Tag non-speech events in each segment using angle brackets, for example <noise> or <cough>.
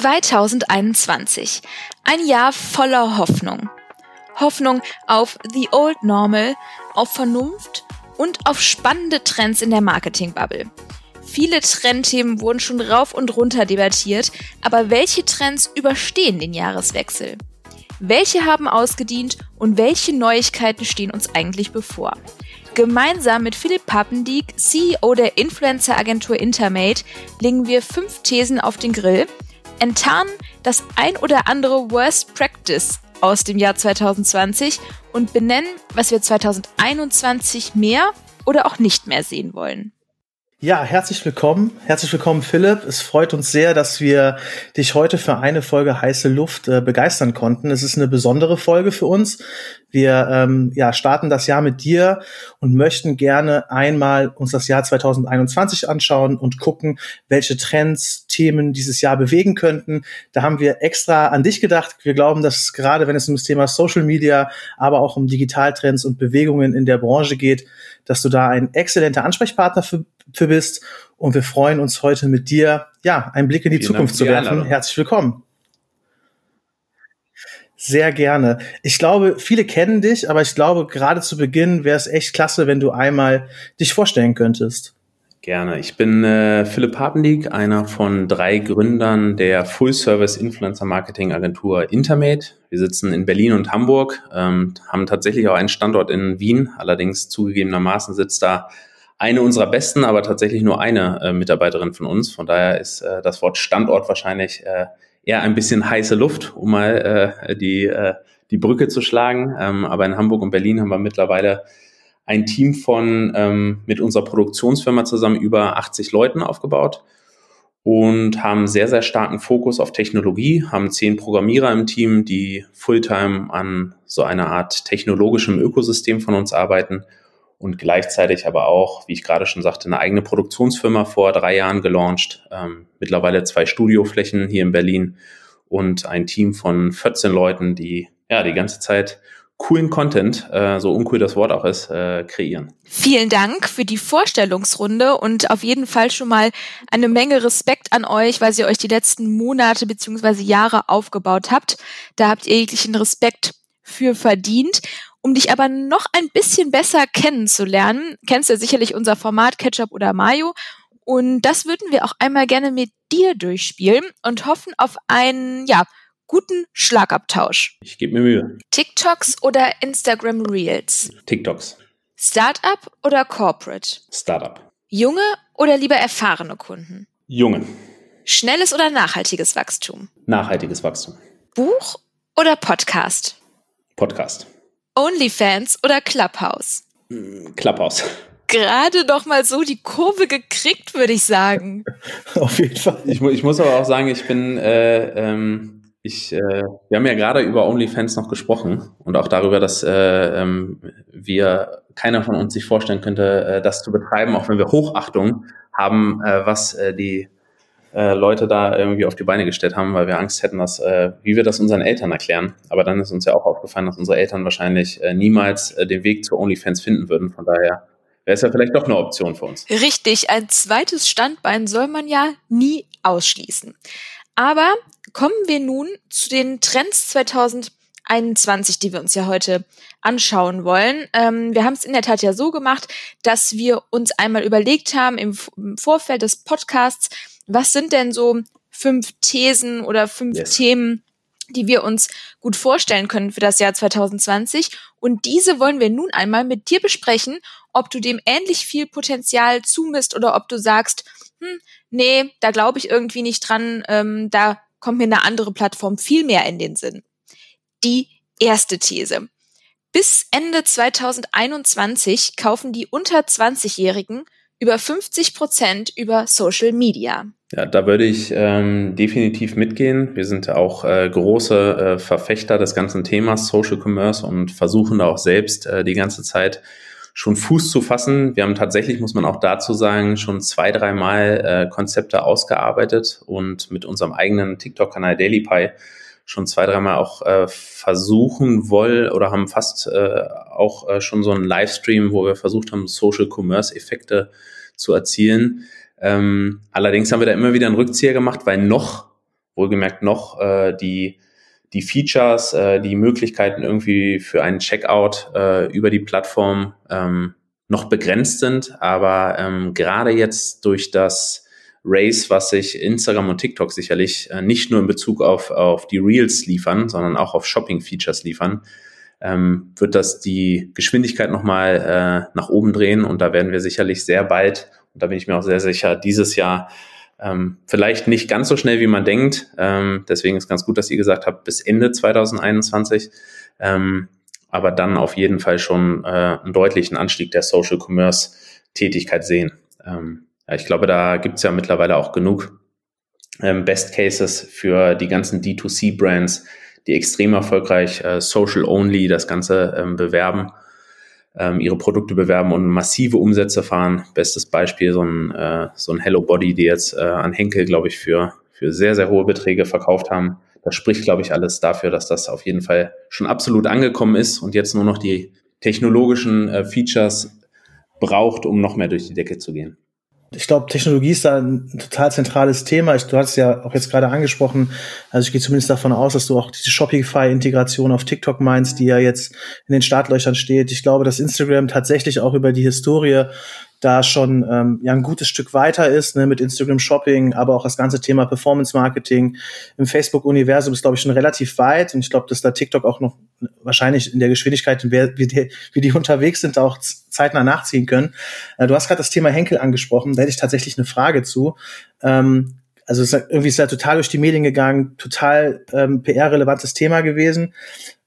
2021. Ein Jahr voller Hoffnung. Hoffnung auf The Old Normal, auf Vernunft und auf spannende Trends in der Marketing-Bubble. Viele Trendthemen wurden schon rauf und runter debattiert, aber welche Trends überstehen den Jahreswechsel? Welche haben ausgedient und welche Neuigkeiten stehen uns eigentlich bevor? Gemeinsam mit Philipp Pappendieck, CEO der Influencer-Agentur Intermate, legen wir fünf Thesen auf den Grill, enttarnen das ein oder andere Worst Practice aus dem Jahr 2020 und benennen, was wir 2021 mehr oder auch nicht mehr sehen wollen. Ja, herzlich willkommen. Herzlich willkommen, Philipp. Es freut uns sehr, dass wir dich heute für eine Folge heiße Luft äh, begeistern konnten. Es ist eine besondere Folge für uns. Wir ähm, ja, starten das Jahr mit dir und möchten gerne einmal uns das Jahr 2021 anschauen und gucken, welche Trends, Themen dieses Jahr bewegen könnten. Da haben wir extra an dich gedacht. Wir glauben, dass gerade wenn es um das Thema Social Media, aber auch um Digitaltrends und Bewegungen in der Branche geht, dass du da ein exzellenter Ansprechpartner für, für bist. Und wir freuen uns heute mit dir, ja, einen Blick in die Vielen Zukunft zu werfen. Herzlich willkommen. Sehr gerne. Ich glaube, viele kennen dich, aber ich glaube, gerade zu Beginn wäre es echt klasse, wenn du einmal dich vorstellen könntest. Gerne. Ich bin äh, Philipp Papendiek, einer von drei Gründern der Full-Service Influencer Marketing Agentur Intermate. Wir sitzen in Berlin und Hamburg, ähm, haben tatsächlich auch einen Standort in Wien. Allerdings zugegebenermaßen sitzt da eine unserer besten, aber tatsächlich nur eine äh, Mitarbeiterin von uns. Von daher ist äh, das Wort Standort wahrscheinlich äh, eher ein bisschen heiße Luft, um mal äh, die, äh, die Brücke zu schlagen. Ähm, aber in Hamburg und Berlin haben wir mittlerweile ein Team von ähm, mit unserer Produktionsfirma zusammen über 80 Leuten aufgebaut und haben sehr, sehr starken Fokus auf Technologie, haben zehn Programmierer im Team, die Fulltime an so einer Art technologischem Ökosystem von uns arbeiten und gleichzeitig aber auch, wie ich gerade schon sagte, eine eigene Produktionsfirma vor drei Jahren gelauncht, ähm, mittlerweile zwei Studioflächen hier in Berlin und ein Team von 14 Leuten, die ja die ganze Zeit coolen Content, äh, so uncool das Wort auch ist, äh, kreieren. Vielen Dank für die Vorstellungsrunde und auf jeden Fall schon mal eine Menge Respekt an euch, weil ihr euch die letzten Monate beziehungsweise Jahre aufgebaut habt. Da habt ihr jeglichen Respekt für verdient. Um dich aber noch ein bisschen besser kennenzulernen, kennst du sicherlich unser Format Ketchup oder Mayo. Und das würden wir auch einmal gerne mit dir durchspielen und hoffen auf einen, ja, guten Schlagabtausch. Ich gebe mir Mühe. TikToks oder Instagram Reels? TikToks. Startup oder Corporate? Startup. Junge oder lieber erfahrene Kunden? Junge. Schnelles oder nachhaltiges Wachstum? Nachhaltiges Wachstum. Buch oder Podcast? Podcast. OnlyFans oder Clubhouse? Hm, Clubhouse. Gerade noch mal so die Kurve gekriegt, würde ich sagen. <laughs> Auf jeden Fall. Ich, ich, muss aber auch sagen, ich bin äh, ähm, ich, äh, wir haben ja gerade über OnlyFans noch gesprochen und auch darüber, dass äh, ähm, wir keiner von uns sich vorstellen könnte, äh, das zu betreiben, auch wenn wir Hochachtung haben, äh, was äh, die äh, Leute da irgendwie auf die Beine gestellt haben, weil wir Angst hätten, dass, äh, wie wir das unseren Eltern erklären. Aber dann ist uns ja auch aufgefallen, dass unsere Eltern wahrscheinlich äh, niemals äh, den Weg zu OnlyFans finden würden. Von daher wäre es ja vielleicht doch eine Option für uns. Richtig, ein zweites Standbein soll man ja nie ausschließen. Aber kommen wir nun zu den Trends 2021, die wir uns ja heute anschauen wollen. Ähm, wir haben es in der Tat ja so gemacht, dass wir uns einmal überlegt haben im, im Vorfeld des Podcasts, was sind denn so fünf Thesen oder fünf yes. Themen, die wir uns gut vorstellen können für das Jahr 2020. Und diese wollen wir nun einmal mit dir besprechen, ob du dem ähnlich viel Potenzial zumisst oder ob du sagst, hm, nee, da glaube ich irgendwie nicht dran, ähm, da kommt mir eine andere Plattform viel mehr in den Sinn. Die erste These. Bis Ende 2021 kaufen die unter 20-Jährigen über 50 Prozent über Social Media. Ja, da würde ich ähm, definitiv mitgehen. Wir sind auch äh, große äh, Verfechter des ganzen Themas Social Commerce und versuchen da auch selbst äh, die ganze Zeit schon Fuß zu fassen. Wir haben tatsächlich, muss man auch dazu sagen, schon zwei, dreimal äh, Konzepte ausgearbeitet und mit unserem eigenen TikTok-Kanal DailyPie schon zwei, dreimal auch äh, versuchen wollen oder haben fast äh, auch äh, schon so einen Livestream, wo wir versucht haben, Social Commerce Effekte zu erzielen. Ähm, allerdings haben wir da immer wieder einen Rückzieher gemacht, weil noch wohlgemerkt noch äh, die, die Features, äh, die Möglichkeiten irgendwie für einen Checkout äh, über die Plattform ähm, noch begrenzt sind. Aber ähm, gerade jetzt durch das Race, was sich Instagram und TikTok sicherlich äh, nicht nur in Bezug auf, auf die Reels liefern, sondern auch auf Shopping-Features liefern, ähm, wird das die Geschwindigkeit nochmal äh, nach oben drehen und da werden wir sicherlich sehr bald, und da bin ich mir auch sehr sicher, dieses Jahr ähm, vielleicht nicht ganz so schnell, wie man denkt. Ähm, deswegen ist ganz gut, dass ihr gesagt habt, bis Ende 2021. Ähm, aber dann auf jeden Fall schon äh, einen deutlichen Anstieg der Social Commerce Tätigkeit sehen. Ähm, ich glaube, da gibt's ja mittlerweile auch genug ähm, Best Cases für die ganzen D2C-Brands, die extrem erfolgreich äh, Social Only das Ganze ähm, bewerben, ähm, ihre Produkte bewerben und massive Umsätze fahren. Bestes Beispiel so ein, äh, so ein Hello Body, die jetzt äh, an Henkel, glaube ich, für, für sehr, sehr hohe Beträge verkauft haben. Das spricht, glaube ich, alles dafür, dass das auf jeden Fall schon absolut angekommen ist und jetzt nur noch die technologischen äh, Features braucht, um noch mehr durch die Decke zu gehen ich glaube, Technologie ist da ein total zentrales Thema. Ich, du hast es ja auch jetzt gerade angesprochen. Also ich gehe zumindest davon aus, dass du auch diese Shopify-Integration auf TikTok meinst, die ja jetzt in den Startlöchern steht. Ich glaube, dass Instagram tatsächlich auch über die Historie da schon ähm, ja ein gutes Stück weiter ist, ne, mit Instagram Shopping, aber auch das ganze Thema Performance Marketing im Facebook-Universum ist, glaube ich, schon relativ weit. Und ich glaube, dass da TikTok auch noch wahrscheinlich in der Geschwindigkeit, wie die, wie die unterwegs sind, auch zeitnah nachziehen können. Äh, du hast gerade das Thema Henkel angesprochen, da hätte ich tatsächlich eine Frage zu. Ähm, also ist irgendwie ist ja total durch die Medien gegangen, total ähm, PR-relevantes Thema gewesen.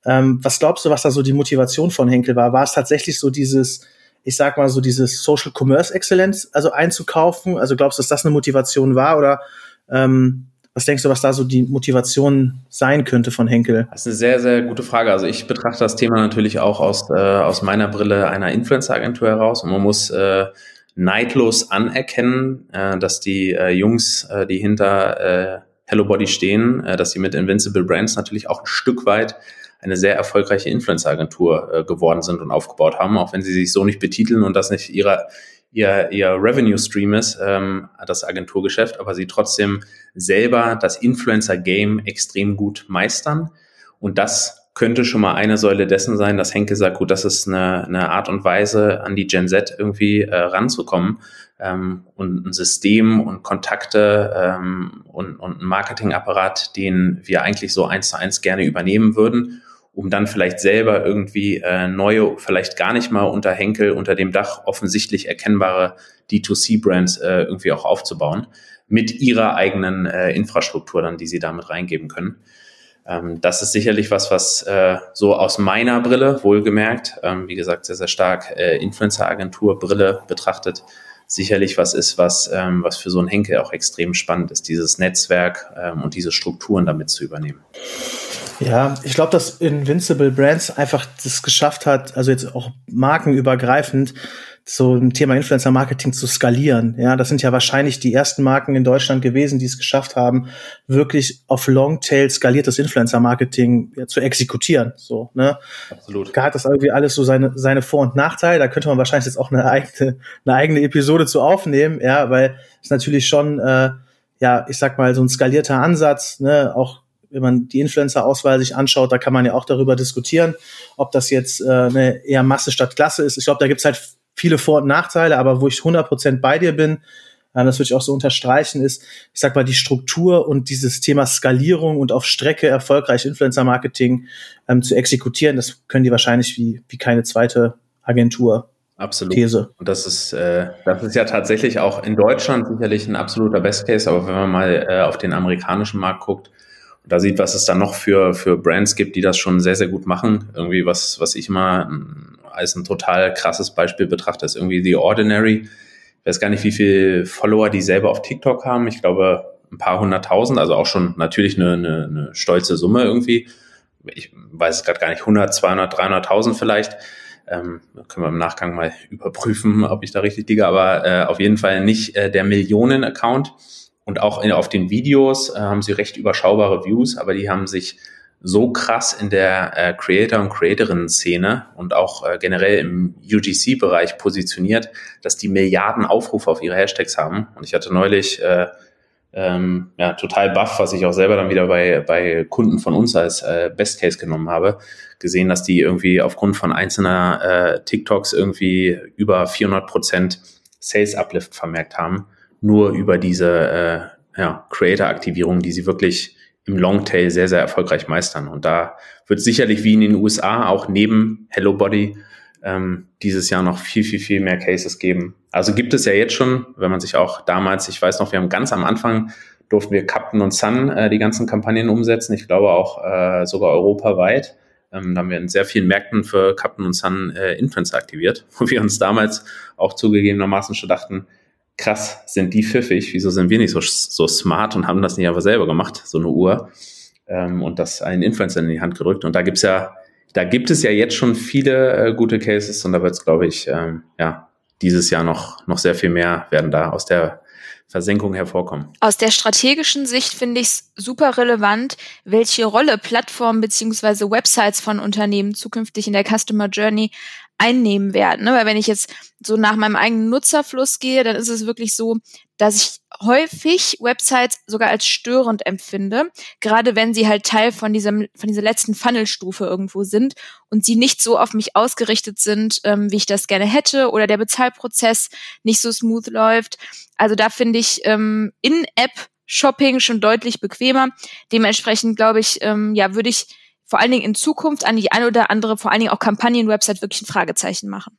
Ähm, was glaubst du, was da so die Motivation von Henkel war? War es tatsächlich so dieses ich sag mal so dieses Social Commerce Exzellenz also einzukaufen? Also glaubst du, dass das eine Motivation war oder ähm, was denkst du, was da so die Motivation sein könnte von Henkel? Das ist eine sehr, sehr gute Frage. Also ich betrachte das Thema natürlich auch aus, äh, aus meiner Brille einer Influencer-Agentur heraus und man muss äh, neidlos anerkennen, äh, dass die äh, Jungs, äh, die hinter äh, Hello Body stehen, äh, dass sie mit Invincible Brands natürlich auch ein Stück weit eine sehr erfolgreiche Influencer-Agentur äh, geworden sind und aufgebaut haben, auch wenn sie sich so nicht betiteln und das nicht ihre, ihr, ihr Revenue-Stream ist, ähm, das Agenturgeschäft, aber sie trotzdem selber das Influencer-Game extrem gut meistern. Und das könnte schon mal eine Säule dessen sein, dass Henke sagt, gut, das ist eine, eine Art und Weise, an die Gen Z irgendwie äh, ranzukommen ähm, und ein System und Kontakte ähm, und, und ein Marketingapparat, den wir eigentlich so eins zu eins gerne übernehmen würden um dann vielleicht selber irgendwie äh, neue, vielleicht gar nicht mal unter Henkel, unter dem Dach offensichtlich erkennbare D2C-Brands äh, irgendwie auch aufzubauen, mit ihrer eigenen äh, Infrastruktur dann, die sie damit reingeben können. Ähm, das ist sicherlich was, was äh, so aus meiner Brille, wohlgemerkt, ähm, wie gesagt, sehr, sehr stark äh, Influencer-Agentur-Brille betrachtet, sicherlich was ist, was, ähm, was für so einen Henkel auch extrem spannend ist, dieses Netzwerk ähm, und diese Strukturen damit zu übernehmen. Ja, ich glaube, dass Invincible Brands einfach das geschafft hat, also jetzt auch markenübergreifend, so ein Thema Influencer Marketing zu skalieren. Ja, das sind ja wahrscheinlich die ersten Marken in Deutschland gewesen, die es geschafft haben, wirklich auf Longtail skaliertes Influencer Marketing ja, zu exekutieren. So, ne? Absolut. Da hat das irgendwie alles so seine, seine Vor- und Nachteile. Da könnte man wahrscheinlich jetzt auch eine eigene, eine eigene Episode zu aufnehmen, ja, weil es natürlich schon, äh, ja, ich sag mal, so ein skalierter Ansatz, ne, auch wenn man die Influencer-Auswahl sich anschaut, da kann man ja auch darüber diskutieren, ob das jetzt äh, eine eher Masse statt Klasse ist. Ich glaube, da gibt's halt viele Vor- und Nachteile, aber wo ich 100% bei dir bin, äh, das würde ich auch so unterstreichen, ist, ich sag mal, die Struktur und dieses Thema Skalierung und auf Strecke erfolgreich Influencer-Marketing ähm, zu exekutieren, das können die wahrscheinlich wie, wie keine zweite Agentur. Absolut. These. Und das ist, äh, das ist ja tatsächlich auch in Deutschland sicherlich ein absoluter Best Case, aber wenn man mal äh, auf den amerikanischen Markt guckt, da sieht, was es da noch für, für Brands gibt, die das schon sehr, sehr gut machen. Irgendwie was, was ich immer als ein total krasses Beispiel betrachte, ist irgendwie The Ordinary. Ich weiß gar nicht, wie viele Follower die selber auf TikTok haben. Ich glaube, ein paar hunderttausend, also auch schon natürlich eine, eine, eine stolze Summe irgendwie. Ich weiß es gerade gar nicht, 100, 200, 300.000 vielleicht. Ähm, können wir im Nachgang mal überprüfen, ob ich da richtig liege, aber äh, auf jeden Fall nicht äh, der Millionen-Account. Und auch in, auf den Videos äh, haben sie recht überschaubare Views, aber die haben sich so krass in der äh, Creator- und Creatorinnen-Szene und auch äh, generell im UGC-Bereich positioniert, dass die Milliarden Aufrufe auf ihre Hashtags haben. Und ich hatte neulich äh, ähm, ja, total baff, was ich auch selber dann wieder bei, bei Kunden von uns als äh, Best Case genommen habe, gesehen, dass die irgendwie aufgrund von einzelner äh, TikToks irgendwie über 400 Prozent Sales Uplift vermerkt haben, nur über diese äh, ja, Creator-Aktivierung, die sie wirklich im Longtail sehr, sehr erfolgreich meistern. Und da wird sicherlich wie in den USA auch neben Hello Body ähm, dieses Jahr noch viel, viel, viel mehr Cases geben. Also gibt es ja jetzt schon, wenn man sich auch damals, ich weiß noch, wir haben ganz am Anfang durften wir Captain und Sun äh, die ganzen Kampagnen umsetzen. Ich glaube auch äh, sogar europaweit. Ähm, da haben wir in sehr vielen Märkten für Captain und Sun äh, Influencer aktiviert, <laughs> wo wir uns damals auch zugegebenermaßen schon dachten, krass, sind die pfiffig, wieso sind wir nicht so, so smart und haben das nicht aber selber gemacht, so eine Uhr, ähm, und das einen Influencer in die Hand gerückt. Und da gibt's ja, da gibt es ja jetzt schon viele äh, gute Cases und da wird es, glaube ich, ähm, ja, dieses Jahr noch, noch sehr viel mehr werden da aus der Versenkung hervorkommen. Aus der strategischen Sicht finde ich es super relevant, welche Rolle Plattformen beziehungsweise Websites von Unternehmen zukünftig in der Customer Journey einnehmen werden. Ne? Weil wenn ich jetzt so nach meinem eigenen Nutzerfluss gehe, dann ist es wirklich so, dass ich häufig Websites sogar als störend empfinde, gerade wenn sie halt Teil von diesem von dieser letzten Funnelstufe irgendwo sind und sie nicht so auf mich ausgerichtet sind, ähm, wie ich das gerne hätte oder der Bezahlprozess nicht so smooth läuft. Also da finde ich ähm, in-App Shopping schon deutlich bequemer. Dementsprechend glaube ich, ähm, ja, würde ich vor allen Dingen in Zukunft an die eine oder andere, vor allen Dingen auch Kampagnen-Website wirklich ein Fragezeichen machen.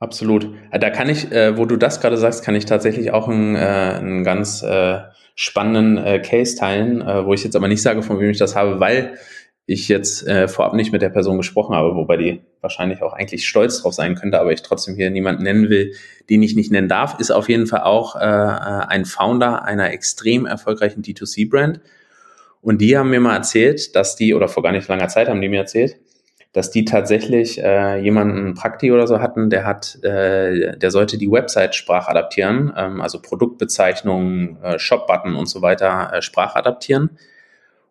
Absolut. Äh, da kann ich, äh, wo du das gerade sagst, kann ich tatsächlich auch einen, äh, einen ganz äh, spannenden äh, Case teilen, äh, wo ich jetzt aber nicht sage, von wem ich das habe, weil ich jetzt vorab nicht mit der Person gesprochen habe, wobei die wahrscheinlich auch eigentlich stolz drauf sein könnte, aber ich trotzdem hier niemanden nennen will, den ich nicht nennen darf, ist auf jeden Fall auch ein Founder einer extrem erfolgreichen D2C-Brand. Und die haben mir mal erzählt, dass die, oder vor gar nicht langer Zeit haben die mir erzählt, dass die tatsächlich äh, jemanden Prakti oder so hatten, der hat, äh, der sollte die Website sprachadaptieren, ähm, also Produktbezeichnungen, äh, Shop-Button und so weiter äh, sprachadaptieren.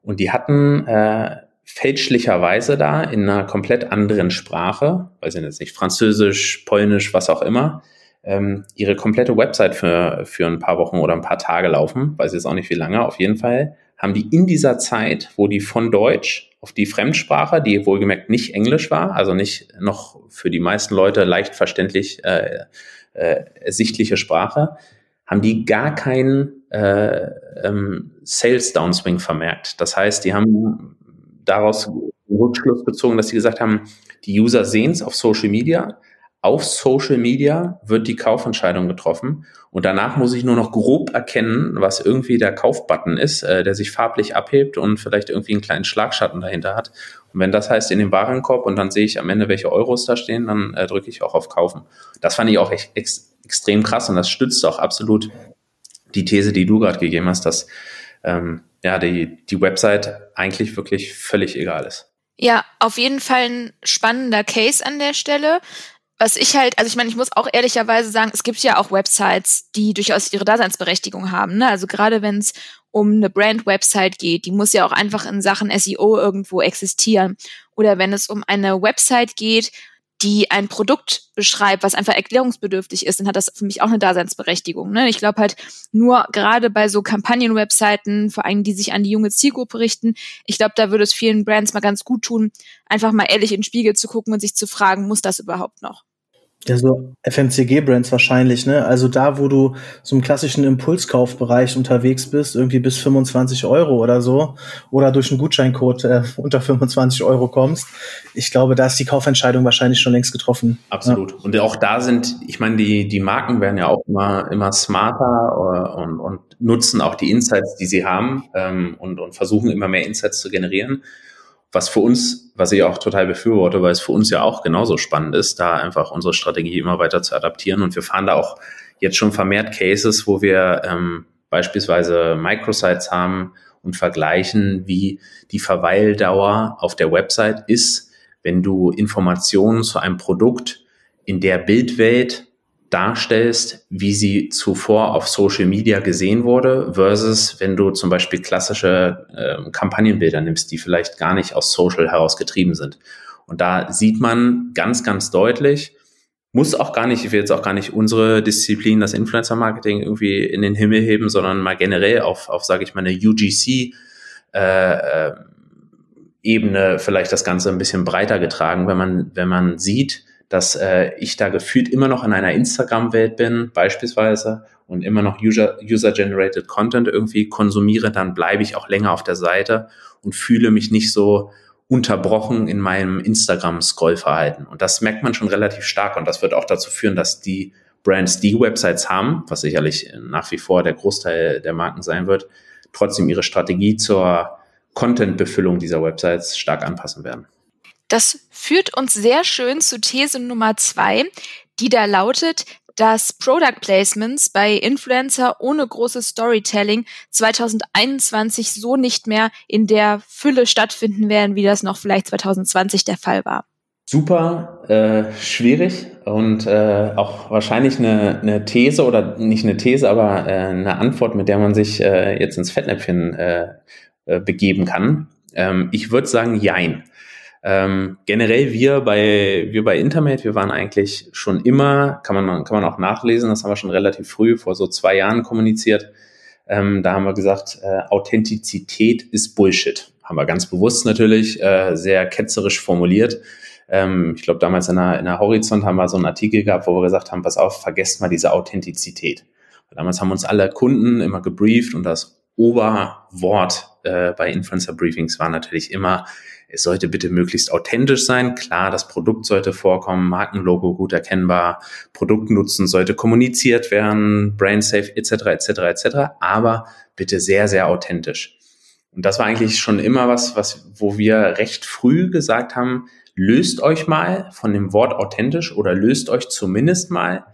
Und die hatten äh, fälschlicherweise da in einer komplett anderen Sprache, weiß ich jetzt nicht, Französisch, Polnisch, was auch immer, ähm, ihre komplette Website für, für ein paar Wochen oder ein paar Tage laufen, weiß jetzt auch nicht wie lange, auf jeden Fall haben die in dieser Zeit, wo die von Deutsch auf die Fremdsprache, die wohlgemerkt nicht Englisch war, also nicht noch für die meisten Leute leicht verständlich äh, äh, ersichtliche Sprache, haben die gar keinen äh, ähm, Sales Downswing vermerkt. Das heißt, die haben daraus Rückschluss gezogen, dass sie gesagt haben, die User sehen es auf Social Media, auf Social Media wird die Kaufentscheidung getroffen und danach muss ich nur noch grob erkennen, was irgendwie der Kaufbutton ist, äh, der sich farblich abhebt und vielleicht irgendwie einen kleinen Schlagschatten dahinter hat. Und wenn das heißt in den Warenkorb und dann sehe ich am Ende, welche Euros da stehen, dann äh, drücke ich auch auf Kaufen. Das fand ich auch echt ex extrem krass und das stützt auch absolut die These, die du gerade gegeben hast, dass ähm, ja die, die Website eigentlich wirklich völlig egal ist. Ja, auf jeden Fall ein spannender Case an der Stelle was ich halt, also ich meine, ich muss auch ehrlicherweise sagen, es gibt ja auch Websites, die durchaus ihre Daseinsberechtigung haben. Ne? Also gerade wenn es um eine Brand-Website geht, die muss ja auch einfach in Sachen SEO irgendwo existieren. Oder wenn es um eine Website geht, die ein Produkt beschreibt, was einfach erklärungsbedürftig ist, dann hat das für mich auch eine Daseinsberechtigung. Ne? Ich glaube halt nur gerade bei so Kampagnen-Webseiten, vor allem die sich an die junge Zielgruppe richten, ich glaube, da würde es vielen Brands mal ganz gut tun, einfach mal ehrlich in den Spiegel zu gucken und sich zu fragen, muss das überhaupt noch? Ja, so FMCG-Brands wahrscheinlich, ne? Also da, wo du so im klassischen Impulskaufbereich unterwegs bist, irgendwie bis 25 Euro oder so, oder durch einen Gutscheincode äh, <laughs> unter 25 Euro kommst, ich glaube, da ist die Kaufentscheidung wahrscheinlich schon längst getroffen. Absolut. Ja. Und auch da sind, ich meine, die, die Marken werden ja auch immer, immer smarter äh, und, und nutzen auch die Insights, die sie haben ähm, und, und versuchen immer mehr Insights zu generieren was für uns, was ich auch total befürworte, weil es für uns ja auch genauso spannend ist, da einfach unsere Strategie immer weiter zu adaptieren. Und wir fahren da auch jetzt schon vermehrt Cases, wo wir ähm, beispielsweise Microsites haben und vergleichen, wie die Verweildauer auf der Website ist, wenn du Informationen zu einem Produkt in der Bildwelt darstellst, wie sie zuvor auf Social Media gesehen wurde, versus wenn du zum Beispiel klassische äh, Kampagnenbilder nimmst, die vielleicht gar nicht aus Social heraus getrieben sind. Und da sieht man ganz, ganz deutlich, muss auch gar nicht, ich will jetzt auch gar nicht unsere Disziplin, das Influencer-Marketing irgendwie in den Himmel heben, sondern mal generell auf, auf sage ich mal, eine UGC äh, äh, Ebene vielleicht das Ganze ein bisschen breiter getragen, wenn man, wenn man sieht, dass äh, ich da gefühlt immer noch in einer Instagram-Welt bin, beispielsweise, und immer noch User-Generated Content irgendwie konsumiere, dann bleibe ich auch länger auf der Seite und fühle mich nicht so unterbrochen in meinem Instagram-Scrollverhalten. Und das merkt man schon relativ stark und das wird auch dazu führen, dass die Brands, die Websites haben, was sicherlich nach wie vor der Großteil der Marken sein wird, trotzdem ihre Strategie zur Content-Befüllung dieser Websites stark anpassen werden. Das führt uns sehr schön zu These Nummer zwei, die da lautet, dass Product Placements bei Influencer ohne großes Storytelling 2021 so nicht mehr in der Fülle stattfinden werden, wie das noch vielleicht 2020 der Fall war. Super äh, schwierig und äh, auch wahrscheinlich eine, eine These oder nicht eine These, aber äh, eine Antwort, mit der man sich äh, jetzt ins Fettnäpfchen äh, äh, begeben kann. Ähm, ich würde sagen, jein. Ähm, generell wir bei, wir bei Intermate, wir waren eigentlich schon immer, kann man, kann man auch nachlesen, das haben wir schon relativ früh, vor so zwei Jahren kommuniziert. Ähm, da haben wir gesagt, äh, Authentizität ist Bullshit. Haben wir ganz bewusst natürlich, äh, sehr ketzerisch formuliert. Ähm, ich glaube, damals in der, in der Horizont haben wir so einen Artikel gehabt, wo wir gesagt haben, pass auf, vergesst mal diese Authentizität. Damals haben uns alle Kunden immer gebrieft und das Oberwort äh, bei Influencer Briefings war natürlich immer, es sollte bitte möglichst authentisch sein. Klar, das Produkt sollte vorkommen, Markenlogo gut erkennbar, Produktnutzen sollte kommuniziert werden, Brainsafe etc. etc. etc. Aber bitte sehr, sehr authentisch. Und das war eigentlich schon immer was, was, wo wir recht früh gesagt haben, löst euch mal von dem Wort authentisch oder löst euch zumindest mal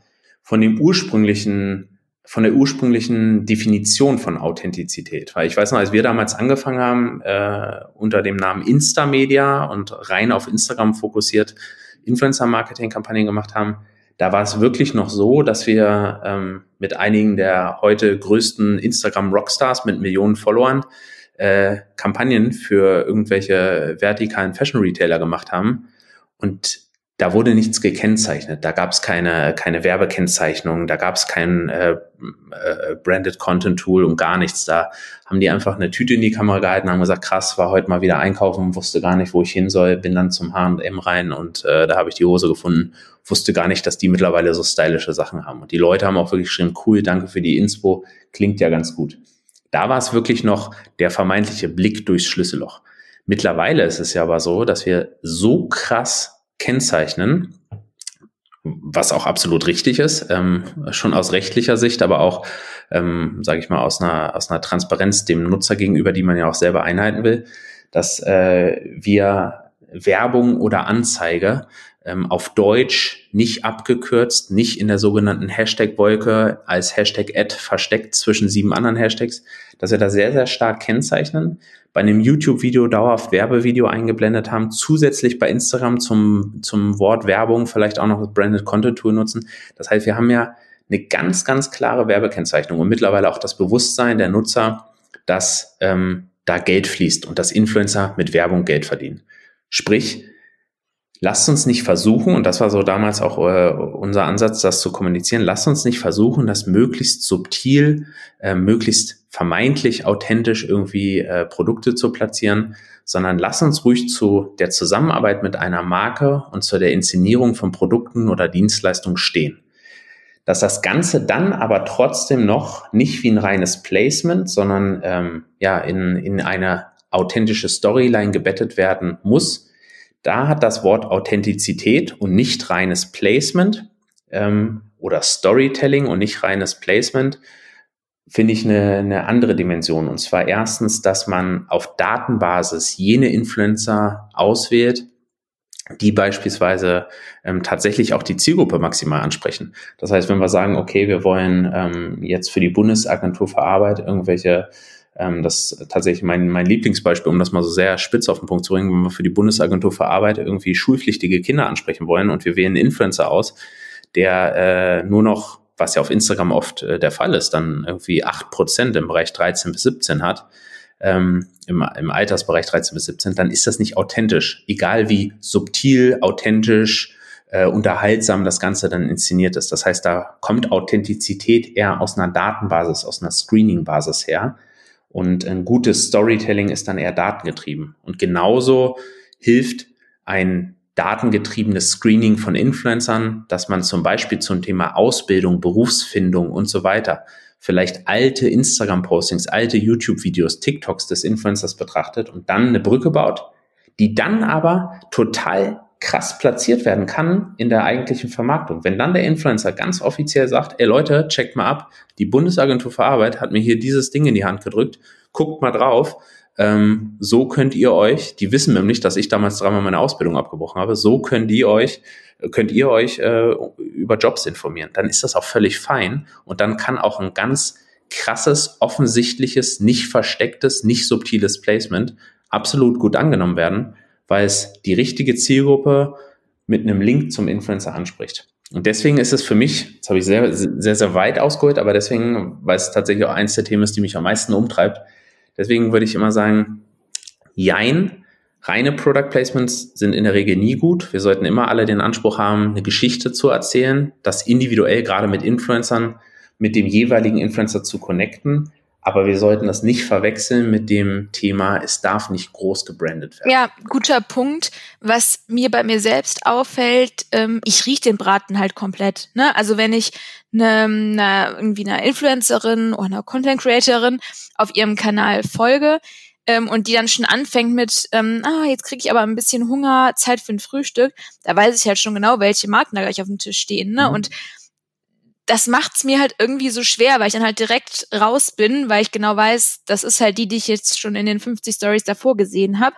von dem ursprünglichen von der ursprünglichen Definition von Authentizität. Weil ich weiß noch, als wir damals angefangen haben, äh, unter dem Namen Instamedia und rein auf Instagram fokussiert Influencer-Marketing-Kampagnen gemacht haben, da war es wirklich noch so, dass wir ähm, mit einigen der heute größten Instagram-Rockstars mit Millionen Followern äh, Kampagnen für irgendwelche vertikalen Fashion-Retailer gemacht haben. Und da wurde nichts gekennzeichnet. Da gab es keine, keine Werbekennzeichnung, da gab es kein äh, äh, Branded Content Tool und gar nichts. Da haben die einfach eine Tüte in die Kamera gehalten, haben gesagt, krass, war heute mal wieder einkaufen, wusste gar nicht, wo ich hin soll, bin dann zum H&M rein und äh, da habe ich die Hose gefunden, wusste gar nicht, dass die mittlerweile so stylische Sachen haben. Und die Leute haben auch wirklich geschrieben, cool, danke für die Inspo, klingt ja ganz gut. Da war es wirklich noch der vermeintliche Blick durchs Schlüsselloch. Mittlerweile ist es ja aber so, dass wir so krass kennzeichnen, was auch absolut richtig ist, ähm, schon aus rechtlicher Sicht, aber auch, ähm, sage ich mal, aus einer, aus einer Transparenz dem Nutzer gegenüber, die man ja auch selber einhalten will, dass äh, wir Werbung oder Anzeige ähm, auf Deutsch nicht abgekürzt, nicht in der sogenannten Hashtag-Wolke als Hashtag-Ad versteckt zwischen sieben anderen Hashtags, dass wir da sehr, sehr stark kennzeichnen, bei einem YouTube-Video dauerhaft Werbevideo eingeblendet haben, zusätzlich bei Instagram zum, zum Wort Werbung vielleicht auch noch das Branded Content Tool nutzen. Das heißt, wir haben ja eine ganz, ganz klare Werbekennzeichnung und mittlerweile auch das Bewusstsein der Nutzer, dass ähm, da Geld fließt und dass Influencer mit Werbung Geld verdienen. Sprich, lasst uns nicht versuchen, und das war so damals auch äh, unser Ansatz, das zu kommunizieren, lasst uns nicht versuchen, das möglichst subtil, äh, möglichst vermeintlich authentisch irgendwie äh, Produkte zu platzieren, sondern lasst uns ruhig zu der Zusammenarbeit mit einer Marke und zu der Inszenierung von Produkten oder Dienstleistungen stehen. Dass das Ganze dann aber trotzdem noch nicht wie ein reines Placement, sondern ähm, ja in, in eine authentische Storyline gebettet werden muss, da hat das Wort Authentizität und nicht reines Placement ähm, oder Storytelling und nicht reines Placement, finde ich eine, eine andere Dimension. Und zwar erstens, dass man auf Datenbasis jene Influencer auswählt, die beispielsweise ähm, tatsächlich auch die Zielgruppe maximal ansprechen. Das heißt, wenn wir sagen, okay, wir wollen ähm, jetzt für die Bundesagentur für Arbeit irgendwelche ähm, das ist tatsächlich mein, mein Lieblingsbeispiel, um das mal so sehr spitz auf den Punkt zu bringen, wenn wir für die Bundesagentur für Arbeit irgendwie schulpflichtige Kinder ansprechen wollen und wir wählen einen Influencer aus, der äh, nur noch, was ja auf Instagram oft äh, der Fall ist, dann irgendwie acht Prozent im Bereich 13 bis 17 hat, ähm, im, im Altersbereich 13 bis 17, dann ist das nicht authentisch. Egal wie subtil, authentisch, äh, unterhaltsam das Ganze dann inszeniert ist. Das heißt, da kommt Authentizität eher aus einer Datenbasis, aus einer Screening-Basis her. Und ein gutes Storytelling ist dann eher datengetrieben. Und genauso hilft ein datengetriebenes Screening von Influencern, dass man zum Beispiel zum Thema Ausbildung, Berufsfindung und so weiter vielleicht alte Instagram-Postings, alte YouTube-Videos, TikToks des Influencers betrachtet und dann eine Brücke baut, die dann aber total krass platziert werden kann in der eigentlichen Vermarktung. Wenn dann der Influencer ganz offiziell sagt, ey Leute, checkt mal ab, die Bundesagentur für Arbeit hat mir hier dieses Ding in die Hand gedrückt, guckt mal drauf, ähm, so könnt ihr euch, die wissen nämlich, dass ich damals dreimal meine Ausbildung abgebrochen habe, so könnt ihr euch, könnt ihr euch äh, über Jobs informieren. Dann ist das auch völlig fein und dann kann auch ein ganz krasses, offensichtliches, nicht verstecktes, nicht subtiles Placement absolut gut angenommen werden weil es die richtige Zielgruppe mit einem Link zum Influencer anspricht. Und deswegen ist es für mich, das habe ich sehr, sehr, sehr weit ausgeholt, aber deswegen, weil es tatsächlich auch eins der Themen ist, die mich am meisten umtreibt, deswegen würde ich immer sagen, jein, reine Product Placements sind in der Regel nie gut. Wir sollten immer alle den Anspruch haben, eine Geschichte zu erzählen, das individuell gerade mit Influencern, mit dem jeweiligen Influencer zu connecten aber wir sollten das nicht verwechseln mit dem Thema, es darf nicht groß gebrandet werden. Ja, guter Punkt. Was mir bei mir selbst auffällt, ähm, ich rieche den Braten halt komplett. Ne? Also wenn ich eine, eine, irgendwie einer Influencerin oder einer Content Creatorin auf ihrem Kanal folge, ähm, und die dann schon anfängt mit, ähm, ah, jetzt kriege ich aber ein bisschen Hunger, Zeit für ein Frühstück, da weiß ich halt schon genau, welche Marken da gleich auf dem Tisch stehen. Ne? Mhm. Und das macht's mir halt irgendwie so schwer, weil ich dann halt direkt raus bin, weil ich genau weiß, das ist halt die, die ich jetzt schon in den 50 Stories davor gesehen habe.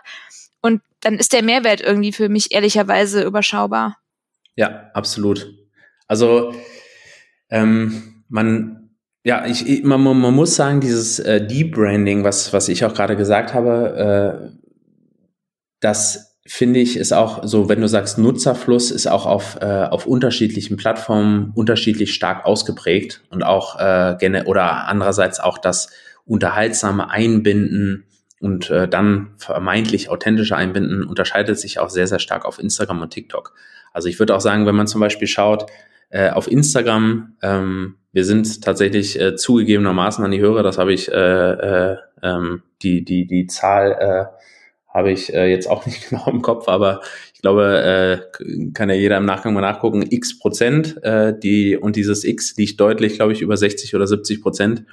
Und dann ist der Mehrwert irgendwie für mich ehrlicherweise überschaubar. Ja, absolut. Also ähm, man, ja, ich, man, man muss sagen, dieses äh, Deep-Branding, was, was ich auch gerade gesagt habe, äh, das finde ich, ist auch so, wenn du sagst, Nutzerfluss ist auch auf, äh, auf unterschiedlichen Plattformen unterschiedlich stark ausgeprägt und auch äh, gerne oder andererseits auch das unterhaltsame Einbinden und äh, dann vermeintlich authentische Einbinden unterscheidet sich auch sehr, sehr stark auf Instagram und TikTok. Also ich würde auch sagen, wenn man zum Beispiel schaut, äh, auf Instagram, ähm, wir sind tatsächlich äh, zugegebenermaßen an die Hörer, das habe ich äh, äh, ähm, die, die, die Zahl äh, habe ich äh, jetzt auch <laughs> nicht genau im Kopf, aber ich glaube, äh, kann ja jeder im Nachgang mal nachgucken, x Prozent, äh, die, und dieses x liegt deutlich, glaube ich, über 60 oder 70 Prozent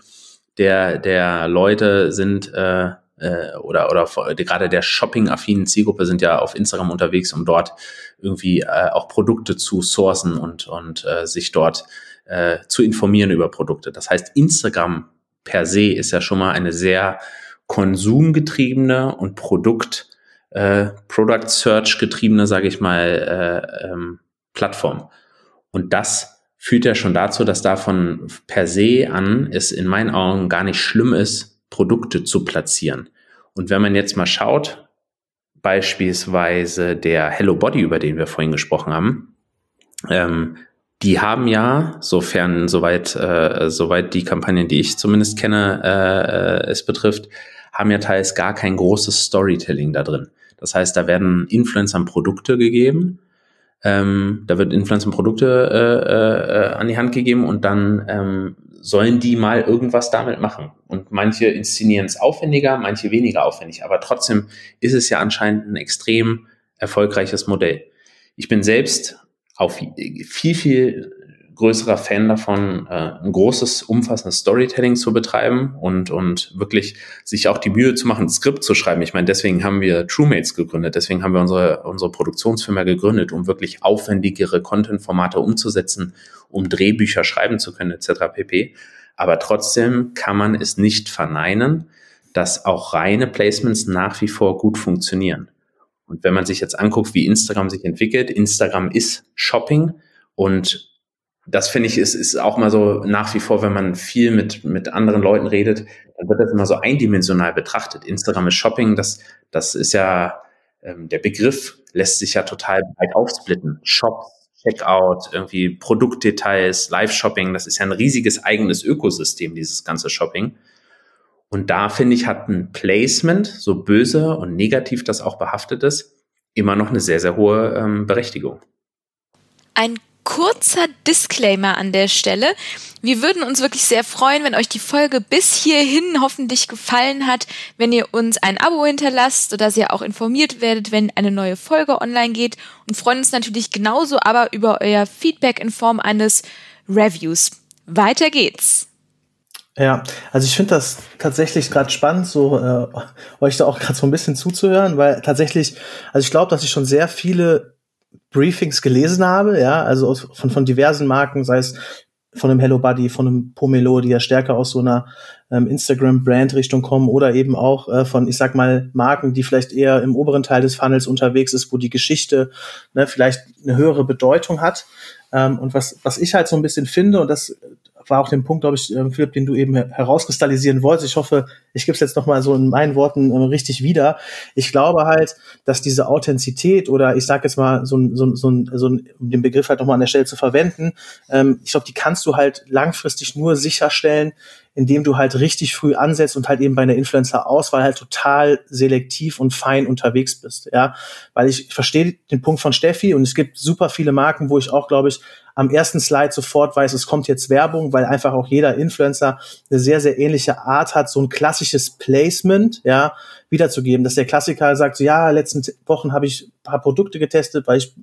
der, der Leute sind, äh, äh, oder, oder gerade der shopping-affinen Zielgruppe sind ja auf Instagram unterwegs, um dort irgendwie äh, auch Produkte zu sourcen und, und äh, sich dort äh, zu informieren über Produkte. Das heißt, Instagram per se ist ja schon mal eine sehr konsumgetriebene und Produkt, äh, Product Search getriebene, sage ich mal, äh, ähm, Plattform. Und das führt ja schon dazu, dass davon per se an es in meinen Augen gar nicht schlimm ist, Produkte zu platzieren. Und wenn man jetzt mal schaut, beispielsweise der Hello Body, über den wir vorhin gesprochen haben, ähm, die haben ja, sofern soweit, äh, soweit die Kampagnen, die ich zumindest kenne, äh, äh es betrifft, haben ja teils gar kein großes Storytelling da drin. Das heißt, da werden Influencern Produkte gegeben, ähm, da wird Influencern Produkte äh, äh, an die Hand gegeben und dann ähm, sollen die mal irgendwas damit machen. Und manche inszenieren es aufwendiger, manche weniger aufwendig. Aber trotzdem ist es ja anscheinend ein extrem erfolgreiches Modell. Ich bin selbst auf viel, viel größerer Fan davon, äh, ein großes, umfassendes Storytelling zu betreiben und, und wirklich sich auch die Mühe zu machen, ein Skript zu schreiben. Ich meine, deswegen haben wir TrueMates gegründet, deswegen haben wir unsere, unsere Produktionsfirma gegründet, um wirklich aufwendigere Content-Formate umzusetzen, um Drehbücher schreiben zu können, etc. pp. Aber trotzdem kann man es nicht verneinen, dass auch reine Placements nach wie vor gut funktionieren. Und wenn man sich jetzt anguckt, wie Instagram sich entwickelt, Instagram ist Shopping und das finde ich ist, ist auch mal so nach wie vor, wenn man viel mit, mit anderen Leuten redet, dann wird das immer so eindimensional betrachtet. Instagram ist Shopping, das, das ist ja, ähm, der Begriff lässt sich ja total breit aufsplitten. Shops, Checkout, irgendwie Produktdetails, Live-Shopping, das ist ja ein riesiges eigenes Ökosystem, dieses ganze Shopping. Und da finde ich, hat ein Placement, so böse und negativ das auch behaftet ist, immer noch eine sehr, sehr hohe ähm, Berechtigung. ein kurzer Disclaimer an der Stelle. Wir würden uns wirklich sehr freuen, wenn euch die Folge bis hierhin hoffentlich gefallen hat, wenn ihr uns ein Abo hinterlasst, sodass ihr auch informiert werdet, wenn eine neue Folge online geht und freuen uns natürlich genauso aber über euer Feedback in Form eines Reviews. Weiter geht's. Ja, also ich finde das tatsächlich gerade spannend, so äh, euch da auch gerade so ein bisschen zuzuhören, weil tatsächlich, also ich glaube, dass ich schon sehr viele Briefings gelesen habe, ja, also von, von diversen Marken, sei es von einem Hello Buddy, von einem Pomelo, die ja stärker aus so einer ähm, Instagram-Brand-Richtung kommen oder eben auch äh, von, ich sag mal, Marken, die vielleicht eher im oberen Teil des Funnels unterwegs ist, wo die Geschichte ne, vielleicht eine höhere Bedeutung hat. Ähm, und was, was ich halt so ein bisschen finde, und das war auch der Punkt, glaube ich, äh, Philipp, den du eben herauskristallisieren wolltest. Ich hoffe, ich gebe es jetzt nochmal so in meinen Worten äh, richtig wieder. Ich glaube halt, dass diese Authentizität oder ich sage jetzt mal so, so, so, so um den Begriff halt nochmal an der Stelle zu verwenden, ähm, ich glaube, die kannst du halt langfristig nur sicherstellen, indem du halt richtig früh ansetzt und halt eben bei einer Influencer-Auswahl halt total selektiv und fein unterwegs bist, ja, weil ich verstehe den Punkt von Steffi und es gibt super viele Marken, wo ich auch, glaube ich, am ersten Slide sofort weiß, es kommt jetzt Werbung, weil einfach auch jeder Influencer eine sehr, sehr ähnliche Art hat, so ein klassisches Placement, ja, wiederzugeben, dass der Klassiker sagt, so, ja, letzten Wochen habe ich ein paar Produkte getestet, weil ich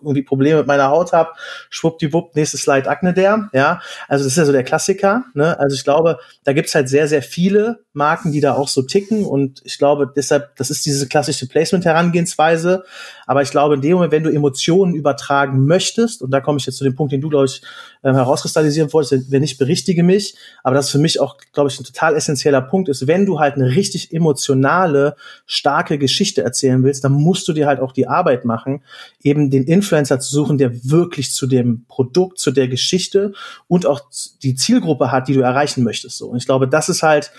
irgendwie Probleme mit meiner Haut habe, schwuppdiwupp, nächstes Slide Akne der, ja. Also das ist ja so der Klassiker, ne? Also ich glaube, da gibt's halt sehr, sehr viele Marken, die da auch so ticken und ich glaube deshalb, das ist diese klassische Placement-Herangehensweise, aber ich glaube in dem Moment, wenn du Emotionen übertragen möchtest, und da komme ich jetzt zu dem Punkt, den du, glaube ich, äh, herauskristallisieren wolltest, wenn ich berichtige mich, aber das ist für mich auch, glaube ich, ein total essentieller Punkt ist, wenn du halt eine richtig emotionale, starke Geschichte erzählen willst, dann musst du dir halt auch die Arbeit machen, eben den Influencer zu suchen, der wirklich zu dem Produkt, zu der Geschichte und auch die Zielgruppe hat, die du erreichen möchtest. So. Und ich glaube, das ist halt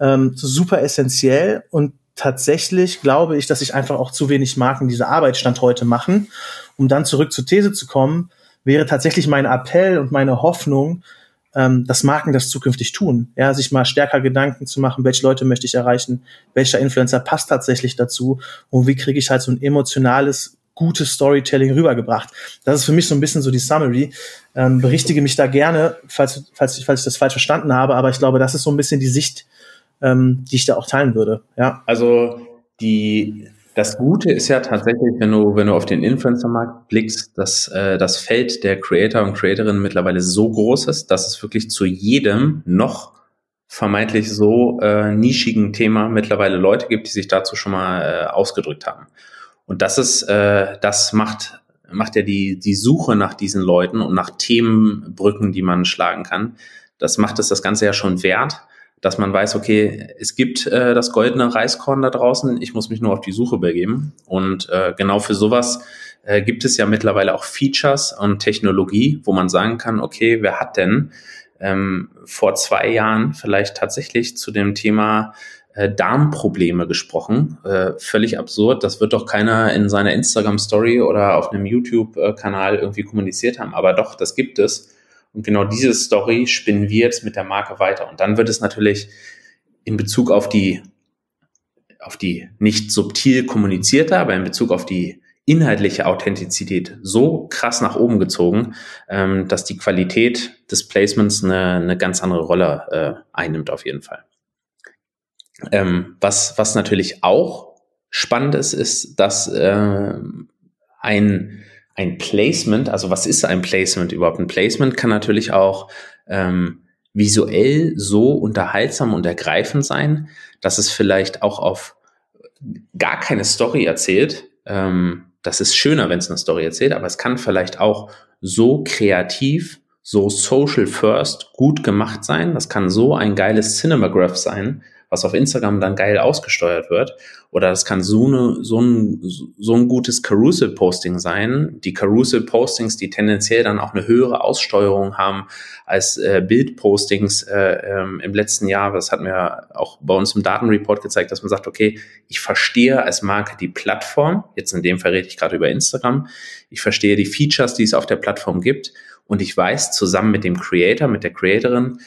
ähm, super essentiell und tatsächlich glaube ich, dass sich einfach auch zu wenig Marken diese Arbeit Stand heute machen. Um dann zurück zur These zu kommen, wäre tatsächlich mein Appell und meine Hoffnung, ähm, dass Marken das zukünftig tun. Ja, sich mal stärker Gedanken zu machen, welche Leute möchte ich erreichen, welcher Influencer passt tatsächlich dazu und wie kriege ich halt so ein emotionales, gutes Storytelling rübergebracht. Das ist für mich so ein bisschen so die Summary. Ähm, berichtige mich da gerne, falls, falls, falls ich das falsch verstanden habe, aber ich glaube, das ist so ein bisschen die Sicht, ähm, die ich da auch teilen würde. Ja. Also die das Gute ist ja tatsächlich, wenn du, wenn du auf den Influencer-Markt blickst, dass äh, das Feld der Creator und Creatorinnen mittlerweile so groß ist, dass es wirklich zu jedem noch vermeintlich so äh, nischigen Thema mittlerweile Leute gibt, die sich dazu schon mal äh, ausgedrückt haben. Und das ist, äh, das macht, macht ja die, die Suche nach diesen Leuten und nach Themenbrücken, die man schlagen kann. Das macht es das Ganze ja schon wert dass man weiß, okay, es gibt äh, das goldene Reiskorn da draußen, ich muss mich nur auf die Suche begeben. Und äh, genau für sowas äh, gibt es ja mittlerweile auch Features und Technologie, wo man sagen kann, okay, wer hat denn ähm, vor zwei Jahren vielleicht tatsächlich zu dem Thema äh, Darmprobleme gesprochen. Äh, völlig absurd. Das wird doch keiner in seiner Instagram-Story oder auf einem YouTube-Kanal irgendwie kommuniziert haben. Aber doch, das gibt es. Und genau diese Story spinnen wir jetzt mit der Marke weiter. Und dann wird es natürlich in Bezug auf die, auf die nicht subtil kommunizierte, aber in Bezug auf die inhaltliche Authentizität so krass nach oben gezogen, ähm, dass die Qualität des Placements eine, eine ganz andere Rolle äh, einnimmt auf jeden Fall. Ähm, was, was natürlich auch spannend ist, ist, dass äh, ein ein Placement, also was ist ein Placement überhaupt? Ein Placement kann natürlich auch ähm, visuell so unterhaltsam und ergreifend sein, dass es vielleicht auch auf gar keine Story erzählt. Ähm, das ist schöner, wenn es eine Story erzählt, aber es kann vielleicht auch so kreativ, so social first gut gemacht sein. Das kann so ein geiles Cinemagraph sein, was auf Instagram dann geil ausgesteuert wird. Oder das kann so, eine, so, ein, so ein gutes Carousel-Posting sein. Die Carousel-Postings, die tendenziell dann auch eine höhere Aussteuerung haben als äh, Bild-Postings äh, ähm, im letzten Jahr. Das hat mir auch bei uns im Datenreport gezeigt, dass man sagt, okay, ich verstehe als Marke die Plattform. Jetzt in dem Fall rede ich gerade über Instagram. Ich verstehe die Features, die es auf der Plattform gibt. Und ich weiß zusammen mit dem Creator, mit der Creatorin,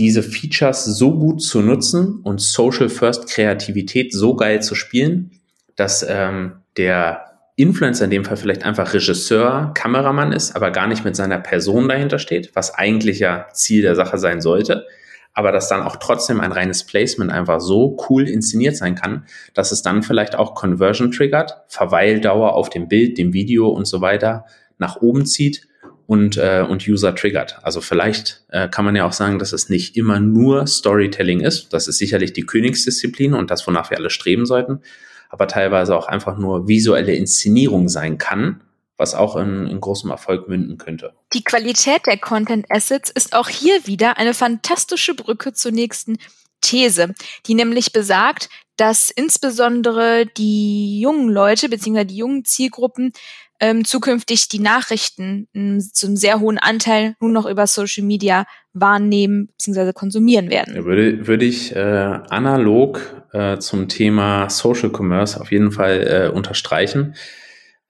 diese Features so gut zu nutzen und Social First Kreativität so geil zu spielen, dass ähm, der Influencer in dem Fall vielleicht einfach Regisseur, Kameramann ist, aber gar nicht mit seiner Person dahinter steht, was eigentlich ja Ziel der Sache sein sollte, aber dass dann auch trotzdem ein reines Placement einfach so cool inszeniert sein kann, dass es dann vielleicht auch Conversion triggert, Verweildauer auf dem Bild, dem Video und so weiter nach oben zieht und, äh, und User triggert. Also vielleicht äh, kann man ja auch sagen, dass es nicht immer nur Storytelling ist. Das ist sicherlich die Königsdisziplin und das, wonach wir alle streben sollten, aber teilweise auch einfach nur visuelle Inszenierung sein kann was auch in, in großem Erfolg münden könnte. Die Qualität der Content Assets ist auch hier wieder eine fantastische Brücke zur nächsten These, die nämlich besagt, dass insbesondere die jungen Leute bzw. die jungen Zielgruppen ähm, zukünftig die Nachrichten ähm, zum sehr hohen Anteil nur noch über Social Media wahrnehmen bzw. konsumieren werden. Würde, würde ich äh, analog äh, zum Thema Social Commerce auf jeden Fall äh, unterstreichen.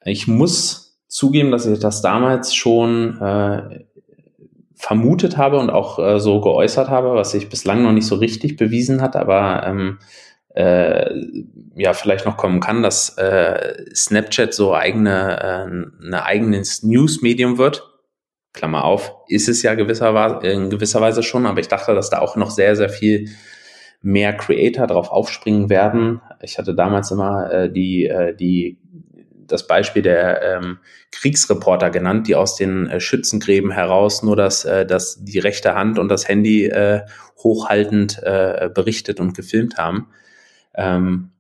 Ich muss zugeben, dass ich das damals schon äh, vermutet habe und auch äh, so geäußert habe, was sich bislang noch nicht so richtig bewiesen hat, aber ähm, äh, ja vielleicht noch kommen kann, dass äh, Snapchat so eigene äh, ein eigenes News-Medium wird. Klammer auf, ist es ja gewisser, in gewisser Weise schon, aber ich dachte, dass da auch noch sehr, sehr viel mehr Creator drauf aufspringen werden. Ich hatte damals immer äh, die, äh, die das Beispiel der ähm, Kriegsreporter genannt, die aus den äh, Schützengräben heraus nur das, äh, das die rechte Hand und das Handy äh, hochhaltend äh, berichtet und gefilmt haben. Ähm,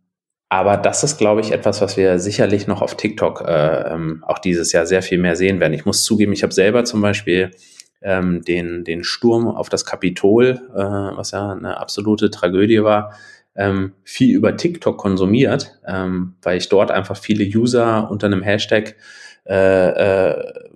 aber das ist, glaube ich, etwas, was wir sicherlich noch auf TikTok äh, ähm, auch dieses Jahr sehr viel mehr sehen werden. Ich muss zugeben, ich habe selber zum Beispiel ähm, den, den Sturm auf das Kapitol, äh, was ja eine absolute Tragödie war, ähm, viel über TikTok konsumiert, ähm, weil ich dort einfach viele User unter einem Hashtag äh, äh,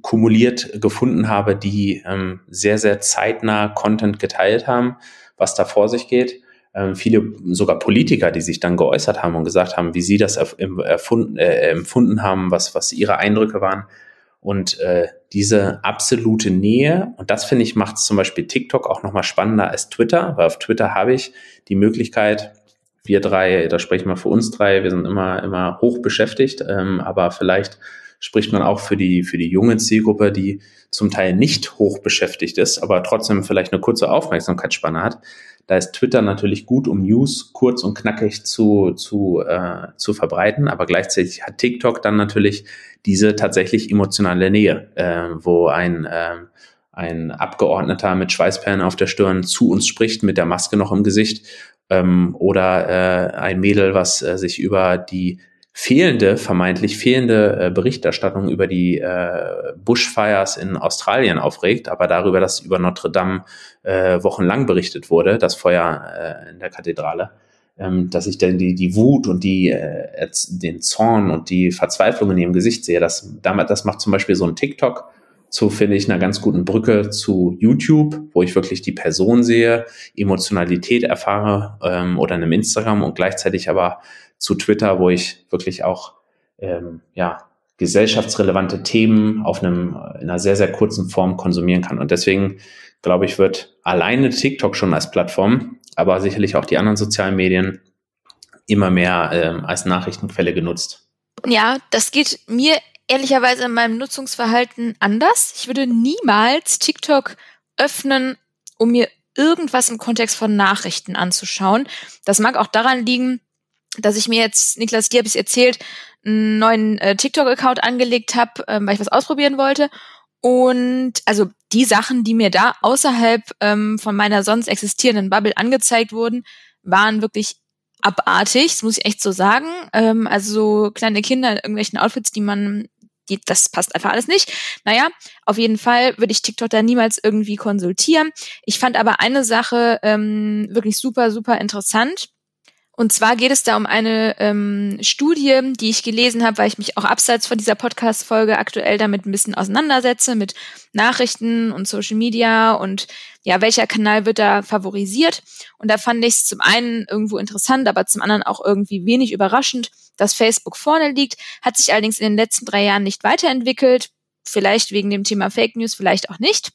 kumuliert gefunden habe, die ähm, sehr, sehr zeitnah Content geteilt haben, was da vor sich geht. Ähm, viele sogar Politiker, die sich dann geäußert haben und gesagt haben, wie sie das erfunden, äh, empfunden haben, was, was ihre Eindrücke waren. Und äh, diese absolute Nähe, und das finde ich, macht zum Beispiel TikTok auch nochmal spannender als Twitter, weil auf Twitter habe ich die Möglichkeit, wir drei, da sprechen wir für uns drei, wir sind immer, immer hoch beschäftigt, ähm, aber vielleicht spricht man auch für die, für die junge Zielgruppe, die zum Teil nicht hoch beschäftigt ist, aber trotzdem vielleicht eine kurze Aufmerksamkeitsspanne hat. Da ist Twitter natürlich gut, um News kurz und knackig zu, zu, äh, zu verbreiten, aber gleichzeitig hat TikTok dann natürlich diese tatsächlich emotionale Nähe, äh, wo ein, äh, ein Abgeordneter mit Schweißperlen auf der Stirn zu uns spricht, mit der Maske noch im Gesicht, ähm, oder äh, ein Mädel, was äh, sich über die fehlende, vermeintlich fehlende äh, Berichterstattung über die äh, Bushfires in Australien aufregt, aber darüber, dass über Notre Dame äh, wochenlang berichtet wurde, das Feuer äh, in der Kathedrale ähm, dass ich dann die, die Wut und die, äh, den Zorn und die Verzweiflung in ihrem Gesicht sehe. Das, damit, das macht zum Beispiel so ein TikTok zu, finde ich, einer ganz guten Brücke zu YouTube, wo ich wirklich die Person sehe, Emotionalität erfahre ähm, oder in einem Instagram und gleichzeitig aber zu Twitter, wo ich wirklich auch ähm, ja, gesellschaftsrelevante Themen auf einem, in einer sehr, sehr kurzen Form konsumieren kann. Und deswegen, glaube ich, wird alleine TikTok schon als Plattform aber sicherlich auch die anderen sozialen Medien immer mehr ähm, als Nachrichtenquelle genutzt. Ja, das geht mir ehrlicherweise in meinem Nutzungsverhalten anders. Ich würde niemals TikTok öffnen, um mir irgendwas im Kontext von Nachrichten anzuschauen. Das mag auch daran liegen, dass ich mir jetzt, Niklas, dir habe ich erzählt, einen neuen äh, TikTok-Account angelegt habe, äh, weil ich was ausprobieren wollte. Und also die Sachen, die mir da außerhalb ähm, von meiner sonst existierenden Bubble angezeigt wurden, waren wirklich abartig, das muss ich echt so sagen. Ähm, also so kleine Kinder in irgendwelchen Outfits, die man, die, das passt einfach alles nicht. Naja, auf jeden Fall würde ich TikTok da niemals irgendwie konsultieren. Ich fand aber eine Sache ähm, wirklich super, super interessant. Und zwar geht es da um eine ähm, Studie, die ich gelesen habe, weil ich mich auch abseits von dieser Podcast-Folge aktuell damit ein bisschen auseinandersetze, mit Nachrichten und Social Media und ja, welcher Kanal wird da favorisiert. Und da fand ich es zum einen irgendwo interessant, aber zum anderen auch irgendwie wenig überraschend, dass Facebook vorne liegt, hat sich allerdings in den letzten drei Jahren nicht weiterentwickelt. Vielleicht wegen dem Thema Fake News, vielleicht auch nicht.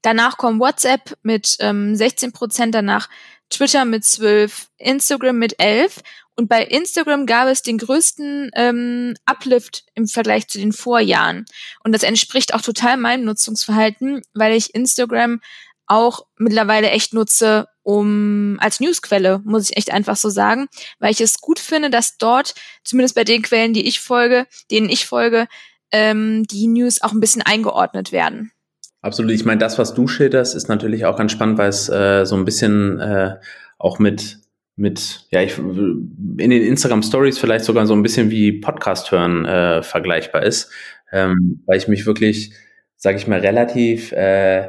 Danach kommt WhatsApp mit ähm, 16 Prozent, danach Twitter mit 12, Instagram mit 11 Und bei Instagram gab es den größten ähm, Uplift im Vergleich zu den Vorjahren. Und das entspricht auch total meinem Nutzungsverhalten, weil ich Instagram auch mittlerweile echt nutze, um als Newsquelle, muss ich echt einfach so sagen, weil ich es gut finde, dass dort, zumindest bei den Quellen, die ich folge, denen ich folge, ähm, die News auch ein bisschen eingeordnet werden. Absolut. Ich meine, das, was du schilderst, ist natürlich auch ganz spannend, weil es äh, so ein bisschen äh, auch mit mit, ja, ich, in den Instagram Stories vielleicht sogar so ein bisschen wie Podcast hören äh, vergleichbar ist, ähm, weil ich mich wirklich, sage ich mal, relativ äh,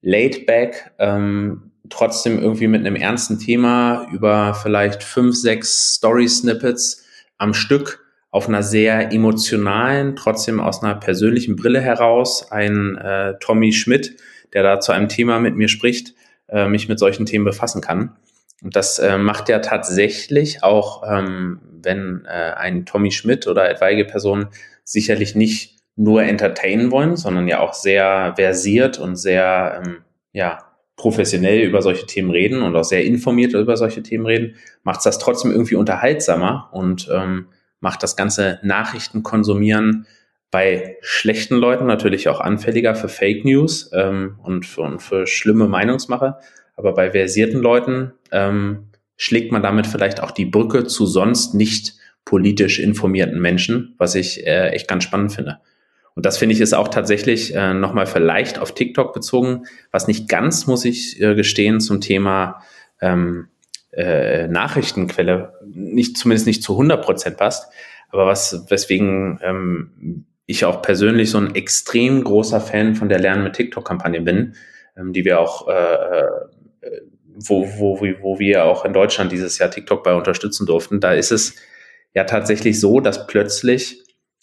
laid back, ähm, trotzdem irgendwie mit einem ernsten Thema über vielleicht fünf, sechs Story-Snippets am Stück auf einer sehr emotionalen, trotzdem aus einer persönlichen Brille heraus, ein äh, Tommy Schmidt, der da zu einem Thema mit mir spricht, äh, mich mit solchen Themen befassen kann. Und das äh, macht ja tatsächlich auch, ähm, wenn äh, ein Tommy Schmidt oder etwaige Personen sicherlich nicht nur entertainen wollen, sondern ja auch sehr versiert und sehr ähm, ja, professionell über solche Themen reden und auch sehr informiert über solche Themen reden, macht das trotzdem irgendwie unterhaltsamer und ähm, macht das ganze Nachrichten konsumieren bei schlechten Leuten natürlich auch anfälliger für Fake News ähm, und, für, und für schlimme Meinungsmache. Aber bei versierten Leuten ähm, schlägt man damit vielleicht auch die Brücke zu sonst nicht politisch informierten Menschen, was ich äh, echt ganz spannend finde. Und das finde ich ist auch tatsächlich äh, nochmal vielleicht auf TikTok bezogen, was nicht ganz, muss ich äh, gestehen, zum Thema ähm, äh, Nachrichtenquelle nicht, zumindest nicht zu 100 Prozent passt, aber was, weswegen ähm, ich auch persönlich so ein extrem großer Fan von der Lernen mit TikTok-Kampagne bin, ähm, die wir auch, äh, äh, wo, wo, wo wir auch in Deutschland dieses Jahr TikTok bei unterstützen durften. Da ist es ja tatsächlich so, dass plötzlich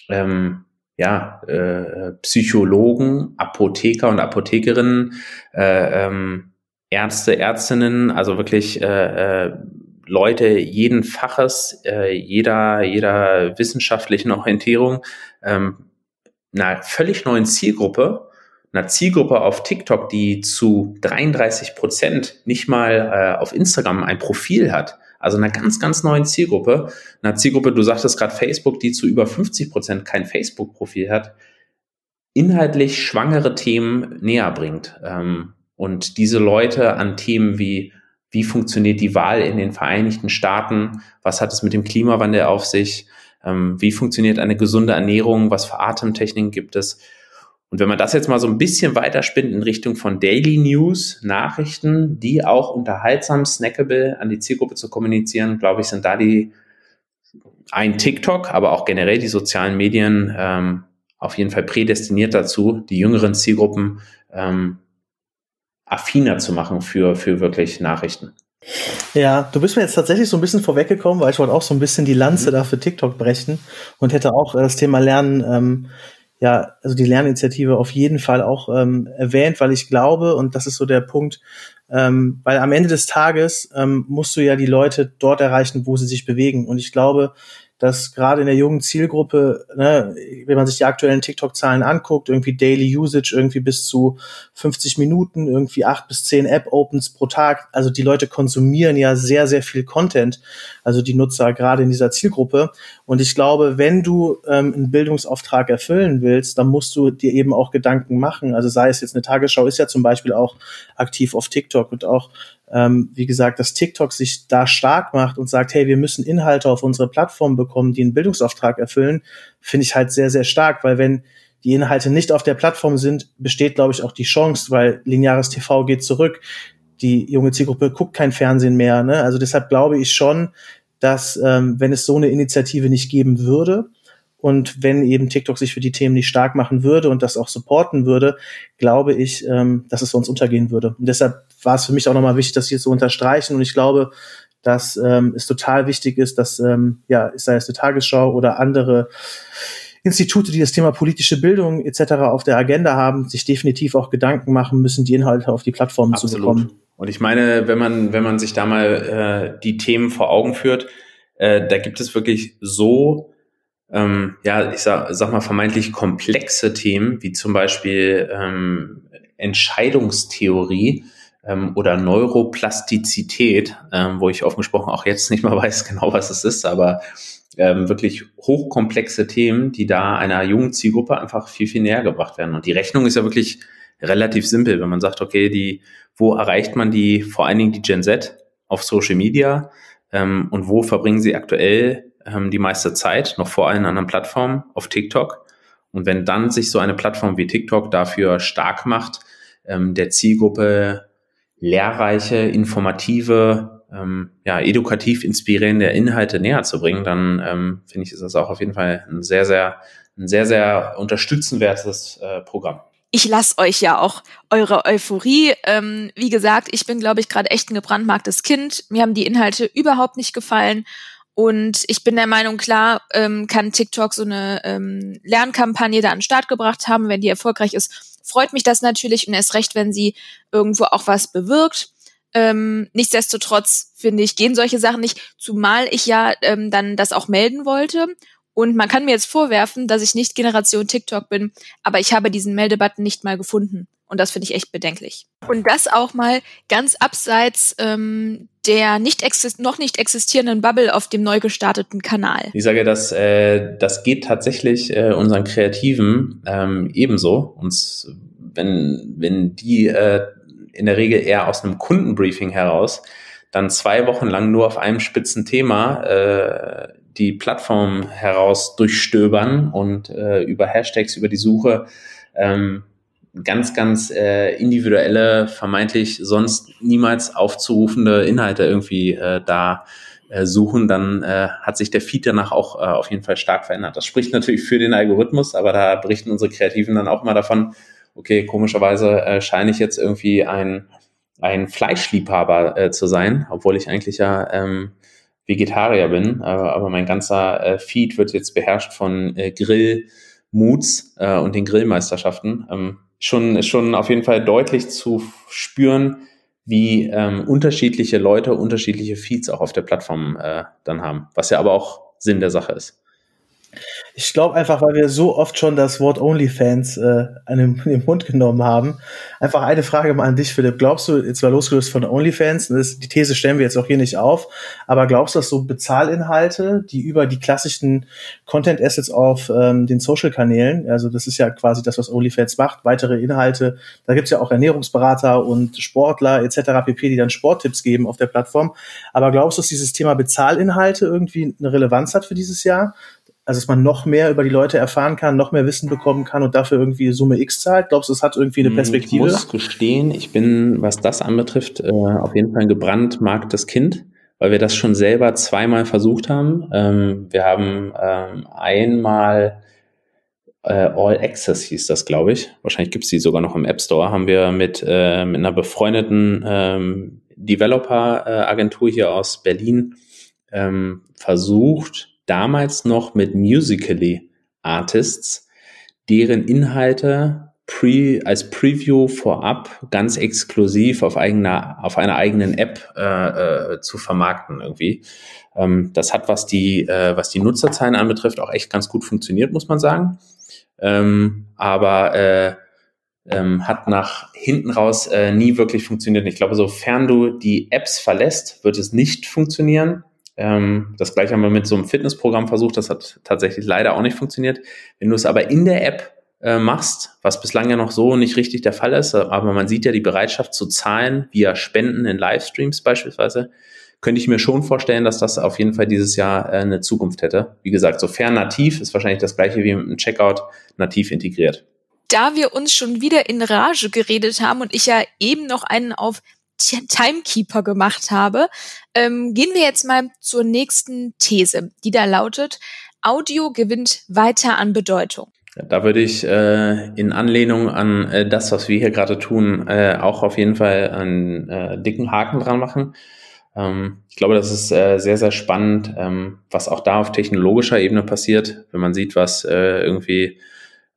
ähm, ja, äh, Psychologen, Apotheker und Apothekerinnen, äh, ähm, Ärzte, Ärztinnen, also wirklich äh, äh, Leute jeden Faches, äh, jeder, jeder wissenschaftlichen Orientierung, ähm, einer völlig neuen Zielgruppe, einer Zielgruppe auf TikTok, die zu 33 Prozent nicht mal äh, auf Instagram ein Profil hat, also einer ganz, ganz neuen Zielgruppe. Einer Zielgruppe, du sagtest gerade Facebook, die zu über 50 Prozent kein Facebook-Profil hat, inhaltlich schwangere Themen näher bringt. Ähm, und diese Leute an Themen wie, wie funktioniert die Wahl in den Vereinigten Staaten? Was hat es mit dem Klimawandel auf sich? Ähm, wie funktioniert eine gesunde Ernährung? Was für Atemtechniken gibt es? Und wenn man das jetzt mal so ein bisschen weiterspinnt in Richtung von Daily News, Nachrichten, die auch unterhaltsam, snackable an die Zielgruppe zu kommunizieren, glaube ich, sind da die ein TikTok, aber auch generell die sozialen Medien ähm, auf jeden Fall prädestiniert dazu, die jüngeren Zielgruppen ähm, affiner zu machen für, für wirklich Nachrichten. Ja, du bist mir jetzt tatsächlich so ein bisschen vorweggekommen, weil ich wollte auch so ein bisschen die Lanze mhm. da für TikTok brechen und hätte auch äh, das Thema Lernen ähm, ja, also die Lerninitiative auf jeden Fall auch ähm, erwähnt, weil ich glaube, und das ist so der Punkt, ähm, weil am Ende des Tages ähm, musst du ja die Leute dort erreichen, wo sie sich bewegen. Und ich glaube, dass gerade in der jungen Zielgruppe, ne, wenn man sich die aktuellen TikTok-Zahlen anguckt, irgendwie Daily Usage irgendwie bis zu 50 Minuten, irgendwie acht bis zehn App-Opens pro Tag. Also die Leute konsumieren ja sehr, sehr viel Content, also die Nutzer gerade in dieser Zielgruppe. Und ich glaube, wenn du ähm, einen Bildungsauftrag erfüllen willst, dann musst du dir eben auch Gedanken machen. Also sei es jetzt eine Tagesschau, ist ja zum Beispiel auch aktiv auf TikTok und auch ähm, wie gesagt, dass TikTok sich da stark macht und sagt, hey, wir müssen Inhalte auf unsere Plattform bekommen, die einen Bildungsauftrag erfüllen, finde ich halt sehr, sehr stark, weil wenn die Inhalte nicht auf der Plattform sind, besteht, glaube ich, auch die Chance, weil lineares TV geht zurück. Die junge Zielgruppe guckt kein Fernsehen mehr. Ne? Also deshalb glaube ich schon, dass ähm, wenn es so eine Initiative nicht geben würde, und wenn eben TikTok sich für die Themen nicht stark machen würde und das auch supporten würde, glaube ich, ähm, dass es sonst untergehen würde. Und deshalb war es für mich auch nochmal wichtig, das hier zu unterstreichen. Und ich glaube, dass ähm, es total wichtig ist, dass, ähm, ja, sei es eine Tagesschau oder andere Institute, die das Thema politische Bildung etc. auf der Agenda haben, sich definitiv auch Gedanken machen müssen, die Inhalte auf die Plattformen Absolut. zu bekommen. Und ich meine, wenn man, wenn man sich da mal äh, die Themen vor Augen führt, äh, da gibt es wirklich so ähm, ja, ich sag, sag mal, vermeintlich komplexe Themen, wie zum Beispiel ähm, Entscheidungstheorie, ähm, oder Neuroplastizität, ähm, wo ich offen gesprochen auch jetzt nicht mal <laughs> weiß genau, was es ist, aber ähm, wirklich hochkomplexe Themen, die da einer jungen Zielgruppe einfach viel, viel näher gebracht werden. Und die Rechnung ist ja wirklich relativ simpel, wenn man sagt, okay, die, wo erreicht man die, vor allen Dingen die Gen Z auf Social Media ähm, und wo verbringen sie aktuell ähm, die meiste Zeit, noch vor allen anderen Plattformen, auf TikTok. Und wenn dann sich so eine Plattform wie TikTok dafür stark macht, ähm, der Zielgruppe lehrreiche, informative, ähm, ja, edukativ inspirierende Inhalte näher zu bringen, dann ähm, finde ich, ist das auch auf jeden Fall ein sehr, sehr, ein sehr, sehr unterstützenwertes äh, Programm. Ich lasse euch ja auch eure Euphorie. Ähm, wie gesagt, ich bin, glaube ich, gerade echt ein gebrandmarktes Kind. Mir haben die Inhalte überhaupt nicht gefallen. Und ich bin der Meinung, klar, ähm, kann TikTok so eine ähm, Lernkampagne da an den Start gebracht haben. Wenn die erfolgreich ist, freut mich das natürlich und erst recht, wenn sie irgendwo auch was bewirkt. Ähm, nichtsdestotrotz finde ich, gehen solche Sachen nicht, zumal ich ja ähm, dann das auch melden wollte. Und man kann mir jetzt vorwerfen, dass ich nicht Generation TikTok bin, aber ich habe diesen Meldebutton nicht mal gefunden. Und das finde ich echt bedenklich. Und das auch mal ganz abseits ähm, der nicht noch nicht existierenden Bubble auf dem neu gestarteten Kanal. Ich sage, dass äh, das geht tatsächlich äh, unseren Kreativen ähm, ebenso. Und wenn, wenn die äh, in der Regel eher aus einem Kundenbriefing heraus dann zwei Wochen lang nur auf einem spitzen Thema äh, die Plattform heraus durchstöbern und äh, über Hashtags, über die Suche ähm, ganz, ganz äh, individuelle, vermeintlich sonst niemals aufzurufende Inhalte irgendwie äh, da äh, suchen, dann äh, hat sich der Feed danach auch äh, auf jeden Fall stark verändert. Das spricht natürlich für den Algorithmus, aber da berichten unsere Kreativen dann auch mal davon, okay, komischerweise äh, scheine ich jetzt irgendwie ein, ein Fleischliebhaber äh, zu sein, obwohl ich eigentlich ja ähm, Vegetarier bin, aber, aber mein ganzer äh, Feed wird jetzt beherrscht von äh, Grill-Moods äh, und den Grillmeisterschaften. Ähm, schon, schon auf jeden Fall deutlich zu spüren, wie ähm, unterschiedliche Leute unterschiedliche Feeds auch auf der Plattform äh, dann haben, was ja aber auch Sinn der Sache ist. Ich glaube einfach, weil wir so oft schon das Wort OnlyFans äh, <laughs> in den Mund genommen haben. Einfach eine Frage mal an dich, Philipp. Glaubst du, jetzt war losgelöst von OnlyFans, das, die These stellen wir jetzt auch hier nicht auf, aber glaubst du, dass so Bezahlinhalte, die über die klassischen Content Assets auf ähm, den Social-Kanälen, also das ist ja quasi das, was OnlyFans macht, weitere Inhalte, da gibt's ja auch Ernährungsberater und Sportler etc. pp., die dann Sporttipps geben auf der Plattform. Aber glaubst du, dass dieses Thema Bezahlinhalte irgendwie eine Relevanz hat für dieses Jahr? Also dass man noch mehr über die Leute erfahren kann, noch mehr Wissen bekommen kann und dafür irgendwie Summe X zahlt? Glaubst du, es hat irgendwie eine hm, Perspektive? Ich muss gestehen, ich bin, was das anbetrifft, äh, auf jeden Fall ein gebrandmarktes Kind, weil wir das schon selber zweimal versucht haben. Ähm, wir haben ähm, einmal äh, All Access hieß das, glaube ich. Wahrscheinlich gibt es die sogar noch im App Store. Haben wir mit, äh, mit einer befreundeten ähm, Developer-Agentur hier aus Berlin ähm, versucht, damals noch mit Musically Artists, deren Inhalte pre, als Preview vorab ganz exklusiv auf eigener, auf einer eigenen App äh, äh, zu vermarkten irgendwie. Ähm, das hat, was die, äh, was die Nutzerzahlen anbetrifft, auch echt ganz gut funktioniert, muss man sagen. Ähm, aber äh, ähm, hat nach hinten raus äh, nie wirklich funktioniert. Ich glaube, sofern du die Apps verlässt, wird es nicht funktionieren. Ähm, das gleiche haben wir mit so einem Fitnessprogramm versucht, das hat tatsächlich leider auch nicht funktioniert. Wenn du es aber in der App äh, machst, was bislang ja noch so nicht richtig der Fall ist, aber man sieht ja die Bereitschaft zu zahlen via Spenden in Livestreams beispielsweise, könnte ich mir schon vorstellen, dass das auf jeden Fall dieses Jahr äh, eine Zukunft hätte. Wie gesagt, sofern nativ ist wahrscheinlich das gleiche wie mit einem Checkout nativ integriert. Da wir uns schon wieder in Rage geredet haben und ich ja eben noch einen auf Timekeeper gemacht habe, ähm, gehen wir jetzt mal zur nächsten These, die da lautet, Audio gewinnt weiter an Bedeutung. Da würde ich äh, in Anlehnung an äh, das, was wir hier gerade tun, äh, auch auf jeden Fall einen äh, dicken Haken dran machen. Ähm, ich glaube, das ist äh, sehr, sehr spannend, ähm, was auch da auf technologischer Ebene passiert, wenn man sieht, was äh, irgendwie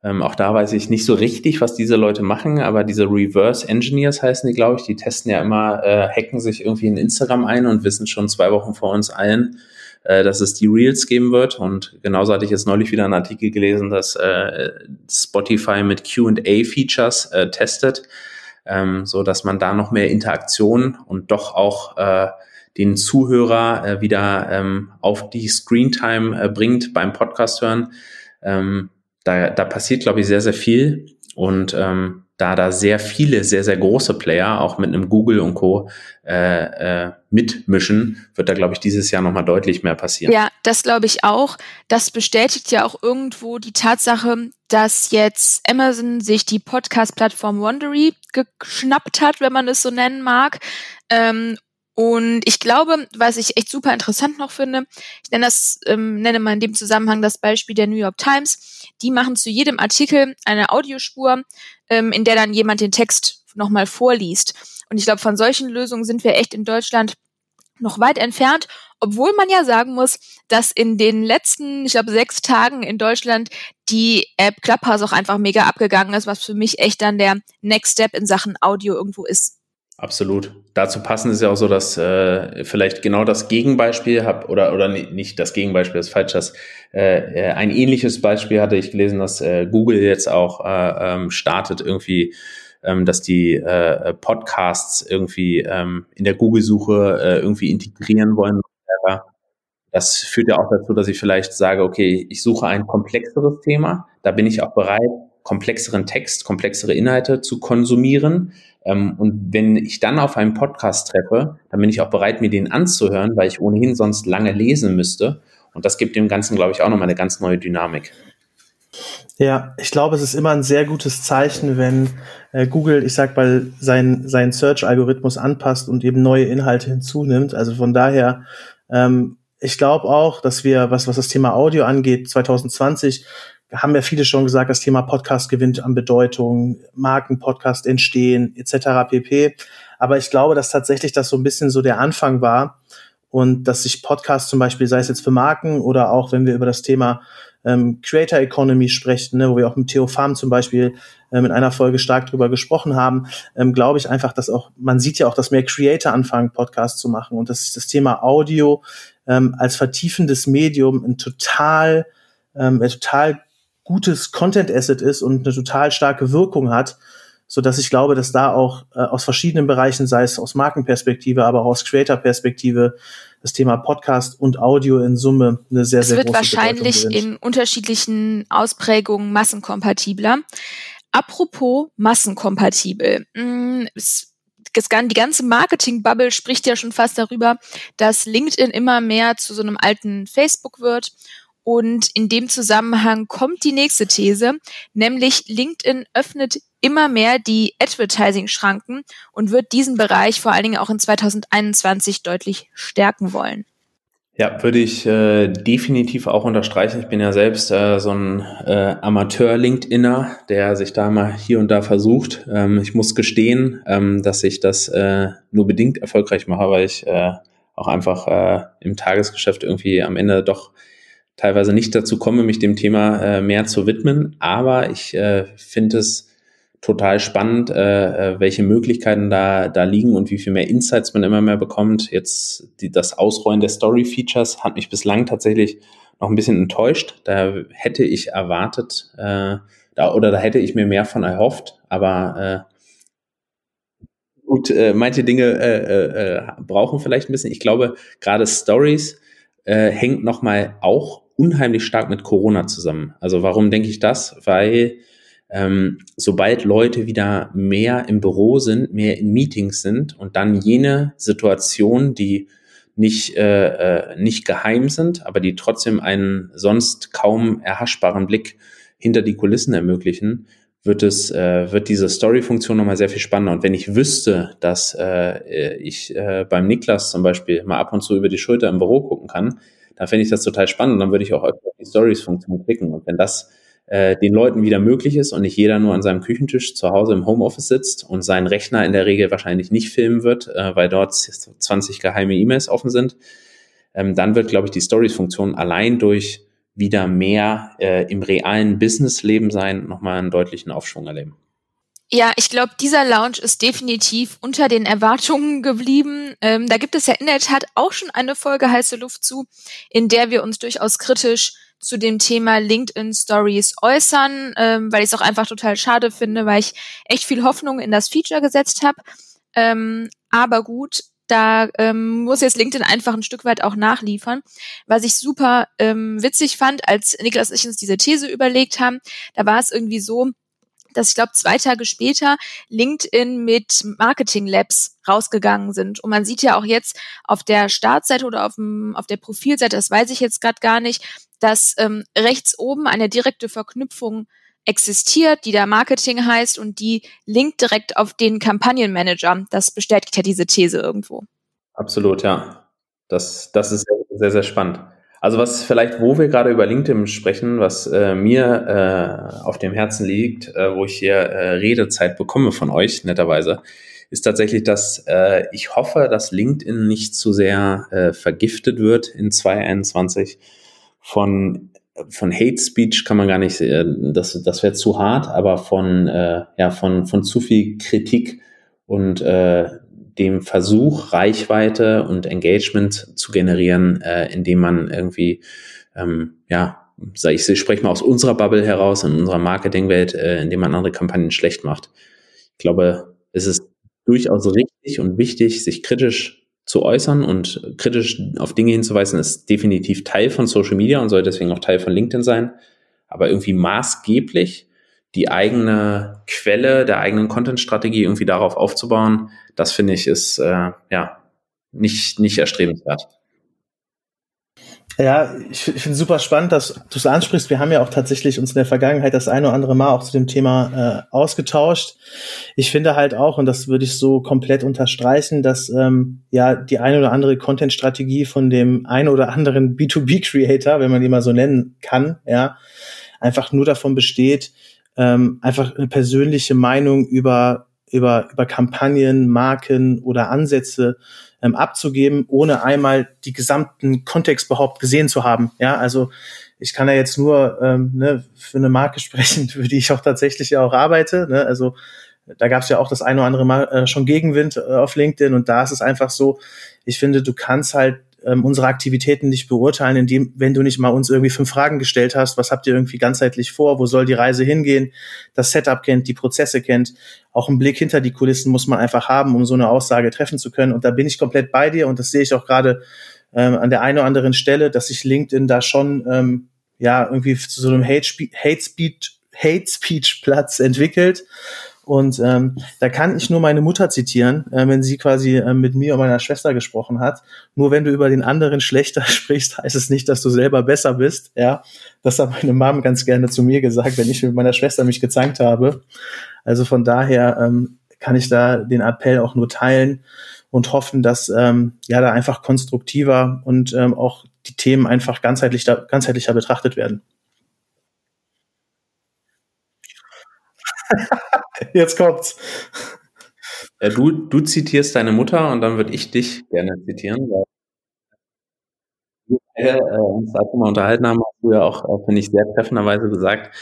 ähm, auch da weiß ich nicht so richtig, was diese Leute machen, aber diese Reverse Engineers heißen die, glaube ich, die testen ja immer, äh, hacken sich irgendwie in Instagram ein und wissen schon zwei Wochen vor uns allen, äh, dass es die Reels geben wird. Und genauso hatte ich jetzt neulich wieder einen Artikel gelesen, dass äh, Spotify mit QA-Features äh, testet. ähm, so dass man da noch mehr Interaktion und doch auch äh, den Zuhörer äh, wieder ähm, auf die Screentime äh, bringt beim Podcast hören. Ähm, da, da passiert, glaube ich, sehr, sehr viel. Und ähm, da da sehr viele, sehr, sehr große Player, auch mit einem Google und Co. Äh, äh, mitmischen, wird da, glaube ich, dieses Jahr nochmal deutlich mehr passieren. Ja, das glaube ich auch. Das bestätigt ja auch irgendwo die Tatsache, dass jetzt Amazon sich die Podcast-Plattform Wondery geschnappt hat, wenn man es so nennen mag. Ähm, und ich glaube, was ich echt super interessant noch finde, ich nenne das, ähm, nenne mal in dem Zusammenhang das Beispiel der New York Times. Die machen zu jedem Artikel eine Audiospur, ähm, in der dann jemand den Text nochmal vorliest. Und ich glaube, von solchen Lösungen sind wir echt in Deutschland noch weit entfernt, obwohl man ja sagen muss, dass in den letzten, ich glaube, sechs Tagen in Deutschland die App Clubhouse auch einfach mega abgegangen ist, was für mich echt dann der Next Step in Sachen Audio irgendwo ist. Absolut. Dazu passend ist ja auch so, dass äh, vielleicht genau das Gegenbeispiel hab oder oder nicht das Gegenbeispiel ist falsch, dass äh, äh, ein ähnliches Beispiel hatte ich gelesen, dass äh, Google jetzt auch äh, ähm, startet irgendwie, ähm, dass die äh, Podcasts irgendwie ähm, in der Google-Suche äh, irgendwie integrieren wollen. Das führt ja auch dazu, dass ich vielleicht sage, okay, ich suche ein komplexeres Thema, da bin ich auch bereit, komplexeren Text, komplexere Inhalte zu konsumieren ähm, und wenn ich dann auf einen Podcast treffe, dann bin ich auch bereit, mir den anzuhören, weil ich ohnehin sonst lange lesen müsste. Und das gibt dem Ganzen, glaube ich, auch nochmal eine ganz neue Dynamik. Ja, ich glaube, es ist immer ein sehr gutes Zeichen, wenn äh, Google, ich sag mal, seinen sein Search-Algorithmus anpasst und eben neue Inhalte hinzunimmt. Also von daher, ähm, ich glaube auch, dass wir, was, was das Thema Audio angeht, 2020 haben ja viele schon gesagt, das Thema Podcast gewinnt an Bedeutung, Markenpodcast entstehen etc. pp. Aber ich glaube, dass tatsächlich das so ein bisschen so der Anfang war und dass sich Podcast zum Beispiel, sei es jetzt für Marken oder auch wenn wir über das Thema ähm, Creator Economy sprechen, ne, wo wir auch mit Theo Farm zum Beispiel ähm, in einer Folge stark drüber gesprochen haben, ähm, glaube ich einfach, dass auch, man sieht ja auch, dass mehr Creator anfangen, Podcasts zu machen und dass das Thema Audio ähm, als vertiefendes Medium ein total, ähm, total gutes Content Asset ist und eine total starke Wirkung hat, so dass ich glaube, dass da auch äh, aus verschiedenen Bereichen, sei es aus Markenperspektive, aber auch aus Creator-Perspektive, das Thema Podcast und Audio in Summe eine sehr, es sehr große Es wird wahrscheinlich in unterschiedlichen Ausprägungen massenkompatibler. Apropos massenkompatibel. Mm, die ganze Marketing-Bubble spricht ja schon fast darüber, dass LinkedIn immer mehr zu so einem alten Facebook wird und in dem Zusammenhang kommt die nächste These, nämlich LinkedIn öffnet immer mehr die Advertising-Schranken und wird diesen Bereich vor allen Dingen auch in 2021 deutlich stärken wollen. Ja, würde ich äh, definitiv auch unterstreichen. Ich bin ja selbst äh, so ein äh, Amateur-LinkedIner, der sich da mal hier und da versucht. Ähm, ich muss gestehen, ähm, dass ich das äh, nur bedingt erfolgreich mache, weil ich äh, auch einfach äh, im Tagesgeschäft irgendwie am Ende doch teilweise nicht dazu komme, mich dem Thema äh, mehr zu widmen. Aber ich äh, finde es total spannend, äh, äh, welche Möglichkeiten da, da liegen und wie viel mehr Insights man immer mehr bekommt. Jetzt die, das Ausrollen der Story-Features hat mich bislang tatsächlich noch ein bisschen enttäuscht. Da hätte ich erwartet, äh, da, oder da hätte ich mir mehr von erhofft, aber äh, gut, äh, manche Dinge äh, äh, äh brauchen vielleicht ein bisschen. Ich glaube, gerade Stories äh, hängt nochmal auch unheimlich stark mit Corona zusammen. Also warum denke ich das? Weil ähm, sobald Leute wieder mehr im Büro sind, mehr in Meetings sind und dann jene Situationen, die nicht, äh, äh, nicht geheim sind, aber die trotzdem einen sonst kaum erhaschbaren Blick hinter die Kulissen ermöglichen, wird es, äh, wird diese Story-Funktion nochmal sehr viel spannender. Und wenn ich wüsste, dass äh, ich äh, beim Niklas zum Beispiel mal ab und zu über die Schulter im Büro gucken kann, dann fände ich das total spannend und dann würde ich auch auf die Stories-Funktion klicken. Und wenn das äh, den Leuten wieder möglich ist und nicht jeder nur an seinem Küchentisch zu Hause im Homeoffice sitzt und seinen Rechner in der Regel wahrscheinlich nicht filmen wird, äh, weil dort 20 geheime E-Mails offen sind, ähm, dann wird, glaube ich, die Stories-Funktion allein durch wieder mehr äh, im realen Businessleben sein, nochmal einen deutlichen Aufschwung erleben. Ja, ich glaube, dieser Lounge ist definitiv unter den Erwartungen geblieben. Ähm, da gibt es ja in der Tat auch schon eine Folge heiße Luft zu, in der wir uns durchaus kritisch zu dem Thema LinkedIn Stories äußern, ähm, weil ich es auch einfach total schade finde, weil ich echt viel Hoffnung in das Feature gesetzt habe. Ähm, aber gut, da ähm, muss jetzt LinkedIn einfach ein Stück weit auch nachliefern. Was ich super ähm, witzig fand, als Niklas und ich uns diese These überlegt haben, da war es irgendwie so, dass ich glaube, zwei Tage später LinkedIn mit Marketing Labs rausgegangen sind. Und man sieht ja auch jetzt auf der Startseite oder auf, dem, auf der Profilseite, das weiß ich jetzt gerade gar nicht, dass ähm, rechts oben eine direkte Verknüpfung existiert, die da Marketing heißt und die linkt direkt auf den Kampagnenmanager. Das bestätigt ja diese These irgendwo. Absolut, ja. Das, das ist sehr, sehr spannend. Also was vielleicht, wo wir gerade über LinkedIn sprechen, was äh, mir äh, auf dem Herzen liegt, äh, wo ich hier äh, Redezeit bekomme von euch, netterweise, ist tatsächlich, dass äh, ich hoffe, dass LinkedIn nicht zu sehr äh, vergiftet wird in 2021 von von Hate Speech kann man gar nicht, äh, das, das wäre zu hart, aber von, äh, ja, von, von zu viel Kritik und äh, dem Versuch, Reichweite und Engagement zu generieren, äh, indem man irgendwie, ähm, ja, ich, ich spreche mal aus unserer Bubble heraus, in unserer Marketingwelt, äh, indem man andere Kampagnen schlecht macht. Ich glaube, es ist durchaus richtig und wichtig, sich kritisch zu äußern und kritisch auf Dinge hinzuweisen, ist definitiv Teil von Social Media und soll deswegen auch Teil von LinkedIn sein. Aber irgendwie maßgeblich die eigene Quelle der eigenen Content-Strategie irgendwie darauf aufzubauen, das finde ich ist äh, ja nicht, nicht erstrebenswert. Ja, ich, ich finde super spannend, dass du es ansprichst. Wir haben ja auch tatsächlich uns in der Vergangenheit das eine oder andere Mal auch zu dem Thema äh, ausgetauscht. Ich finde halt auch, und das würde ich so komplett unterstreichen, dass ähm, ja die eine oder andere Content-Strategie von dem einen oder anderen B2B-Creator, wenn man die mal so nennen kann, ja, einfach nur davon besteht, ähm, einfach eine persönliche Meinung über über, über Kampagnen, Marken oder Ansätze ähm, abzugeben, ohne einmal die gesamten Kontext überhaupt gesehen zu haben. Ja, also ich kann ja jetzt nur ähm, ne, für eine Marke <laughs> sprechen, für die ich auch tatsächlich ja auch arbeite. Ne? Also da gab es ja auch das eine oder andere Mal äh, schon Gegenwind äh, auf LinkedIn und da ist es einfach so, ich finde, du kannst halt ähm, unsere Aktivitäten nicht beurteilen, indem, wenn du nicht mal uns irgendwie fünf Fragen gestellt hast, was habt ihr irgendwie ganzheitlich vor, wo soll die Reise hingehen, das Setup kennt, die Prozesse kennt, auch einen Blick hinter die Kulissen muss man einfach haben, um so eine Aussage treffen zu können. Und da bin ich komplett bei dir und das sehe ich auch gerade ähm, an der einen oder anderen Stelle, dass sich LinkedIn da schon ähm, ja irgendwie zu so einem Hate, Hate Speech Hate Speech Platz entwickelt und ähm, da kann ich nur meine Mutter zitieren, äh, wenn sie quasi äh, mit mir und meiner Schwester gesprochen hat. Nur wenn du über den anderen schlechter <laughs> sprichst, heißt es nicht, dass du selber besser bist. Ja, das hat meine Mom ganz gerne zu mir gesagt, wenn ich mit meiner Schwester mich gezankt habe. Also von daher ähm, kann ich da den Appell auch nur teilen und hoffen, dass ähm, ja da einfach konstruktiver und ähm, auch die Themen einfach ganzheitlich da, ganzheitlicher betrachtet werden. <laughs> Jetzt kommt's. Ja, du, du zitierst deine Mutter und dann würde ich dich gerne zitieren, weil wir äh, uns dazu mal unterhalten haben, hast du ja auch, äh, finde ich, sehr treffenderweise gesagt,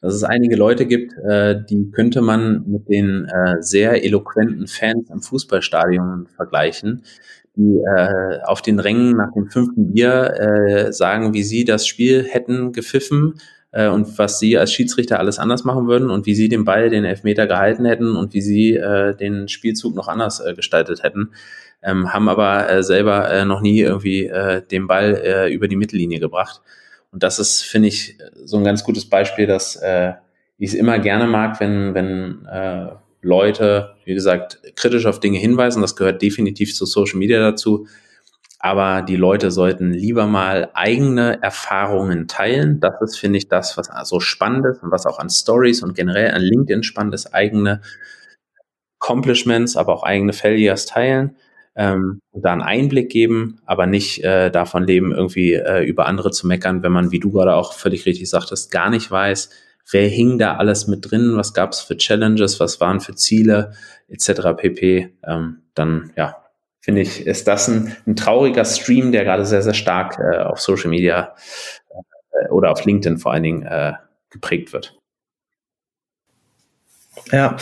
dass es einige Leute gibt, äh, die könnte man mit den äh, sehr eloquenten Fans im Fußballstadion vergleichen, die äh, auf den Rängen nach dem fünften Bier äh, sagen, wie sie das Spiel hätten gepfiffen, äh, und was sie als Schiedsrichter alles anders machen würden und wie sie den Ball, den Elfmeter gehalten hätten und wie sie äh, den Spielzug noch anders äh, gestaltet hätten, ähm, haben aber äh, selber äh, noch nie irgendwie äh, den Ball äh, über die Mittellinie gebracht. Und das ist, finde ich, so ein ganz gutes Beispiel, dass äh, ich es immer gerne mag, wenn, wenn äh, Leute, wie gesagt, kritisch auf Dinge hinweisen. Das gehört definitiv zu Social Media dazu aber die Leute sollten lieber mal eigene Erfahrungen teilen. Das ist, finde ich, das, was so spannend ist und was auch an Stories und generell an LinkedIn spannend ist, eigene Accomplishments, aber auch eigene Failures teilen ähm, und da einen Einblick geben, aber nicht äh, davon leben, irgendwie äh, über andere zu meckern, wenn man, wie du gerade auch völlig richtig sagtest, gar nicht weiß, wer hing da alles mit drin, was gab es für Challenges, was waren für Ziele etc. pp. Ähm, dann ja, finde ich, ist das ein, ein, trauriger Stream, der gerade sehr, sehr stark äh, auf Social Media äh, oder auf LinkedIn vor allen Dingen äh, geprägt wird. Ja,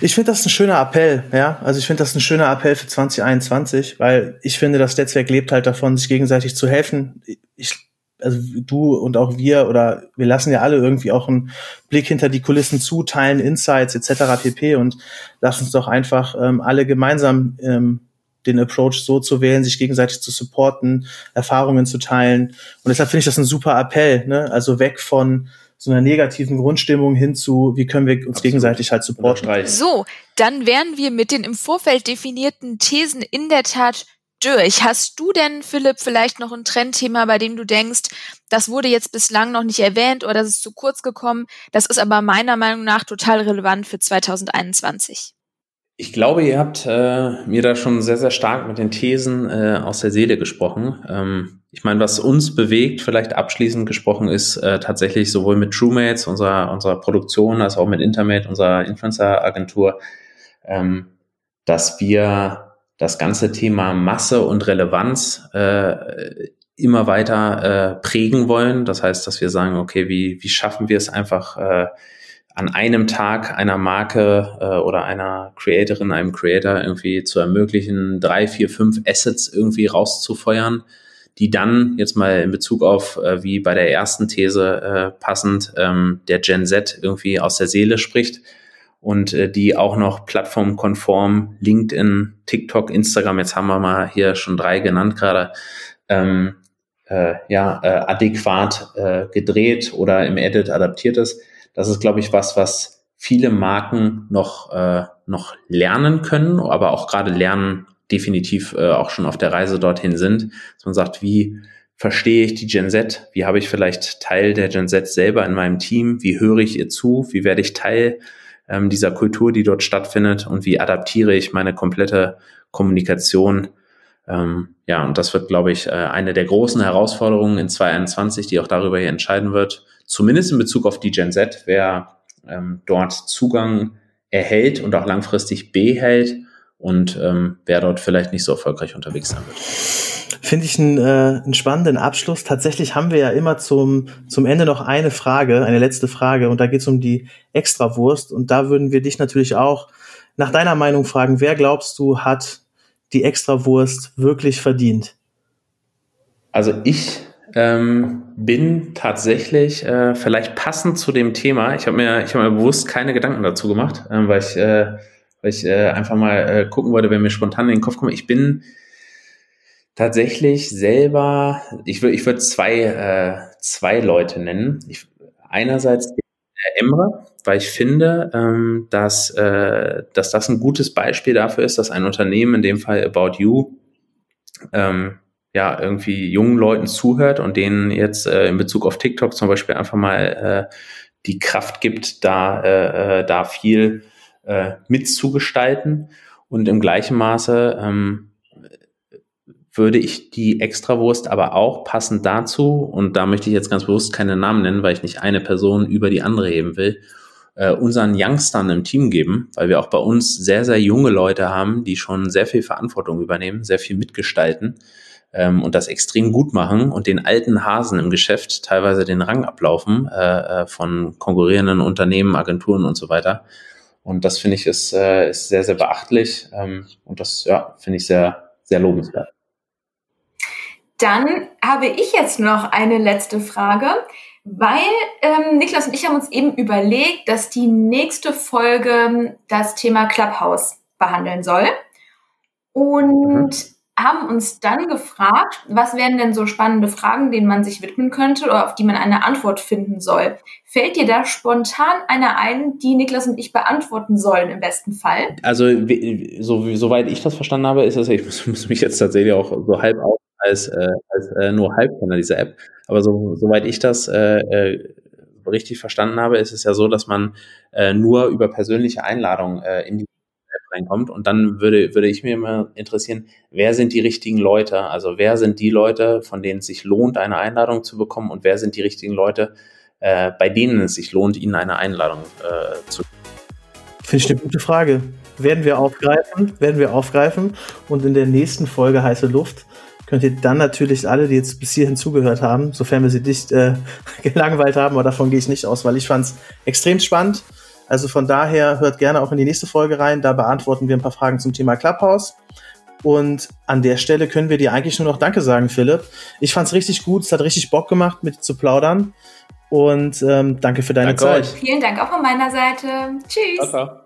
ich finde das ein schöner Appell, ja. Also ich finde das ein schöner Appell für 2021, weil ich finde, das Netzwerk lebt halt davon, sich gegenseitig zu helfen. Ich, also du und auch wir oder wir lassen ja alle irgendwie auch einen Blick hinter die Kulissen zu, teilen Insights etc. pp. Und lass uns doch einfach ähm, alle gemeinsam ähm, den Approach so zu wählen, sich gegenseitig zu supporten, Erfahrungen zu teilen. Und deshalb finde ich das ein super Appell, ne? Also weg von so einer negativen Grundstimmung hin zu, wie können wir uns Absolut. gegenseitig halt supporten. So, dann wären wir mit den im Vorfeld definierten Thesen in der Tat durch. Hast du denn, Philipp, vielleicht noch ein Trendthema, bei dem du denkst, das wurde jetzt bislang noch nicht erwähnt oder das ist zu kurz gekommen, das ist aber meiner Meinung nach total relevant für 2021? Ich glaube, ihr habt äh, mir da schon sehr, sehr stark mit den Thesen äh, aus der Seele gesprochen. Ähm, ich meine, was uns bewegt, vielleicht abschließend gesprochen, ist äh, tatsächlich sowohl mit TrueMates, unserer, unserer Produktion, als auch mit Intermate, unserer Influencer-Agentur, ähm, dass wir das ganze Thema Masse und Relevanz äh, immer weiter äh, prägen wollen. Das heißt, dass wir sagen, okay, wie, wie schaffen wir es einfach, äh, an einem Tag einer Marke äh, oder einer Creatorin, einem Creator irgendwie zu ermöglichen, drei, vier, fünf Assets irgendwie rauszufeuern, die dann jetzt mal in Bezug auf, äh, wie bei der ersten These äh, passend, ähm, der Gen Z irgendwie aus der Seele spricht und äh, die auch noch plattformkonform LinkedIn, TikTok, Instagram, jetzt haben wir mal hier schon drei genannt gerade, ähm, äh, ja, äh, adäquat äh, gedreht oder im Edit adaptiert ist das ist, glaube ich, was, was viele Marken noch, äh, noch lernen können, aber auch gerade lernen definitiv äh, auch schon auf der Reise dorthin sind. Dass man sagt, wie verstehe ich die Gen Z? Wie habe ich vielleicht Teil der Gen Z selber in meinem Team? Wie höre ich ihr zu? Wie werde ich Teil ähm, dieser Kultur, die dort stattfindet? Und wie adaptiere ich meine komplette Kommunikation? Ähm, ja, und das wird, glaube ich, äh, eine der großen Herausforderungen in 2021, die auch darüber hier entscheiden wird, zumindest in Bezug auf die Gen Z, wer ähm, dort Zugang erhält und auch langfristig behält und ähm, wer dort vielleicht nicht so erfolgreich unterwegs sein wird. Finde ich einen, äh, einen spannenden Abschluss. Tatsächlich haben wir ja immer zum, zum Ende noch eine Frage, eine letzte Frage, und da geht es um die Extrawurst. Und da würden wir dich natürlich auch nach deiner Meinung fragen, wer glaubst du hat die Extrawurst wirklich verdient? Also ich ähm, bin tatsächlich äh, vielleicht passend zu dem Thema. Ich habe mir, ich habe mir bewusst keine Gedanken dazu gemacht, äh, weil ich, äh, weil ich äh, einfach mal äh, gucken wollte, wenn mir spontan in den Kopf kommt. Ich bin tatsächlich selber, ich würde, ich würde zwei, äh, zwei Leute nennen. Ich, einerseits Emre, weil ich finde, ähm, dass, äh, dass das ein gutes Beispiel dafür ist, dass ein Unternehmen, in dem Fall About You, ähm, ja, irgendwie jungen Leuten zuhört und denen jetzt äh, in Bezug auf TikTok zum Beispiel einfach mal äh, die Kraft gibt, da, äh, äh, da viel äh, mitzugestalten. Und im gleichen Maße ähm, würde ich die Extrawurst aber auch passend dazu, und da möchte ich jetzt ganz bewusst keine Namen nennen, weil ich nicht eine Person über die andere heben will, äh, unseren Youngstern im Team geben, weil wir auch bei uns sehr, sehr junge Leute haben, die schon sehr viel Verantwortung übernehmen, sehr viel mitgestalten ähm, und das extrem gut machen und den alten Hasen im Geschäft teilweise den Rang ablaufen äh, äh, von konkurrierenden Unternehmen, Agenturen und so weiter. Und das finde ich ist, äh, ist sehr, sehr beachtlich ähm, und das ja, finde ich sehr, sehr lobenswert. Dann habe ich jetzt noch eine letzte Frage, weil ähm, Niklas und ich haben uns eben überlegt, dass die nächste Folge das Thema Clubhouse behandeln soll. Und mhm haben uns dann gefragt, was wären denn so spannende Fragen, denen man sich widmen könnte oder auf die man eine Antwort finden soll. Fällt dir da spontan eine ein, die Niklas und ich beantworten sollen im besten Fall? Also so, soweit ich das verstanden habe, ist das, ich muss, muss mich jetzt tatsächlich auch so halb aus als, äh, als äh, nur Halbkenner dieser App, aber so, soweit ich das äh, äh, richtig verstanden habe, ist es ja so, dass man äh, nur über persönliche Einladungen äh, in die reinkommt. Und dann würde, würde ich mir immer interessieren, wer sind die richtigen Leute? Also wer sind die Leute, von denen es sich lohnt, eine Einladung zu bekommen und wer sind die richtigen Leute, äh, bei denen es sich lohnt, ihnen eine Einladung äh, zu Finde ich eine gute Frage. Werden wir aufgreifen, werden wir aufgreifen und in der nächsten Folge Heiße Luft könnt ihr dann natürlich alle, die jetzt bis hierhin zugehört haben, sofern wir sie nicht äh, <laughs> gelangweilt haben, aber davon gehe ich nicht aus, weil ich fand es extrem spannend Also von daher hört gerne auch in die nächste Folge rein. Da beantworten wir ein paar Fragen zum Thema Clubhouse. Und an der Stelle können wir dir eigentlich nur noch Danke sagen, Philipp. Ich fand es richtig gut, es hat richtig Bock gemacht, mit dir zu plaudern. Und ähm, danke für deine danke Zeit. Euch. Vielen Dank auch von meiner Seite. Tschüss. Ciao, ciao.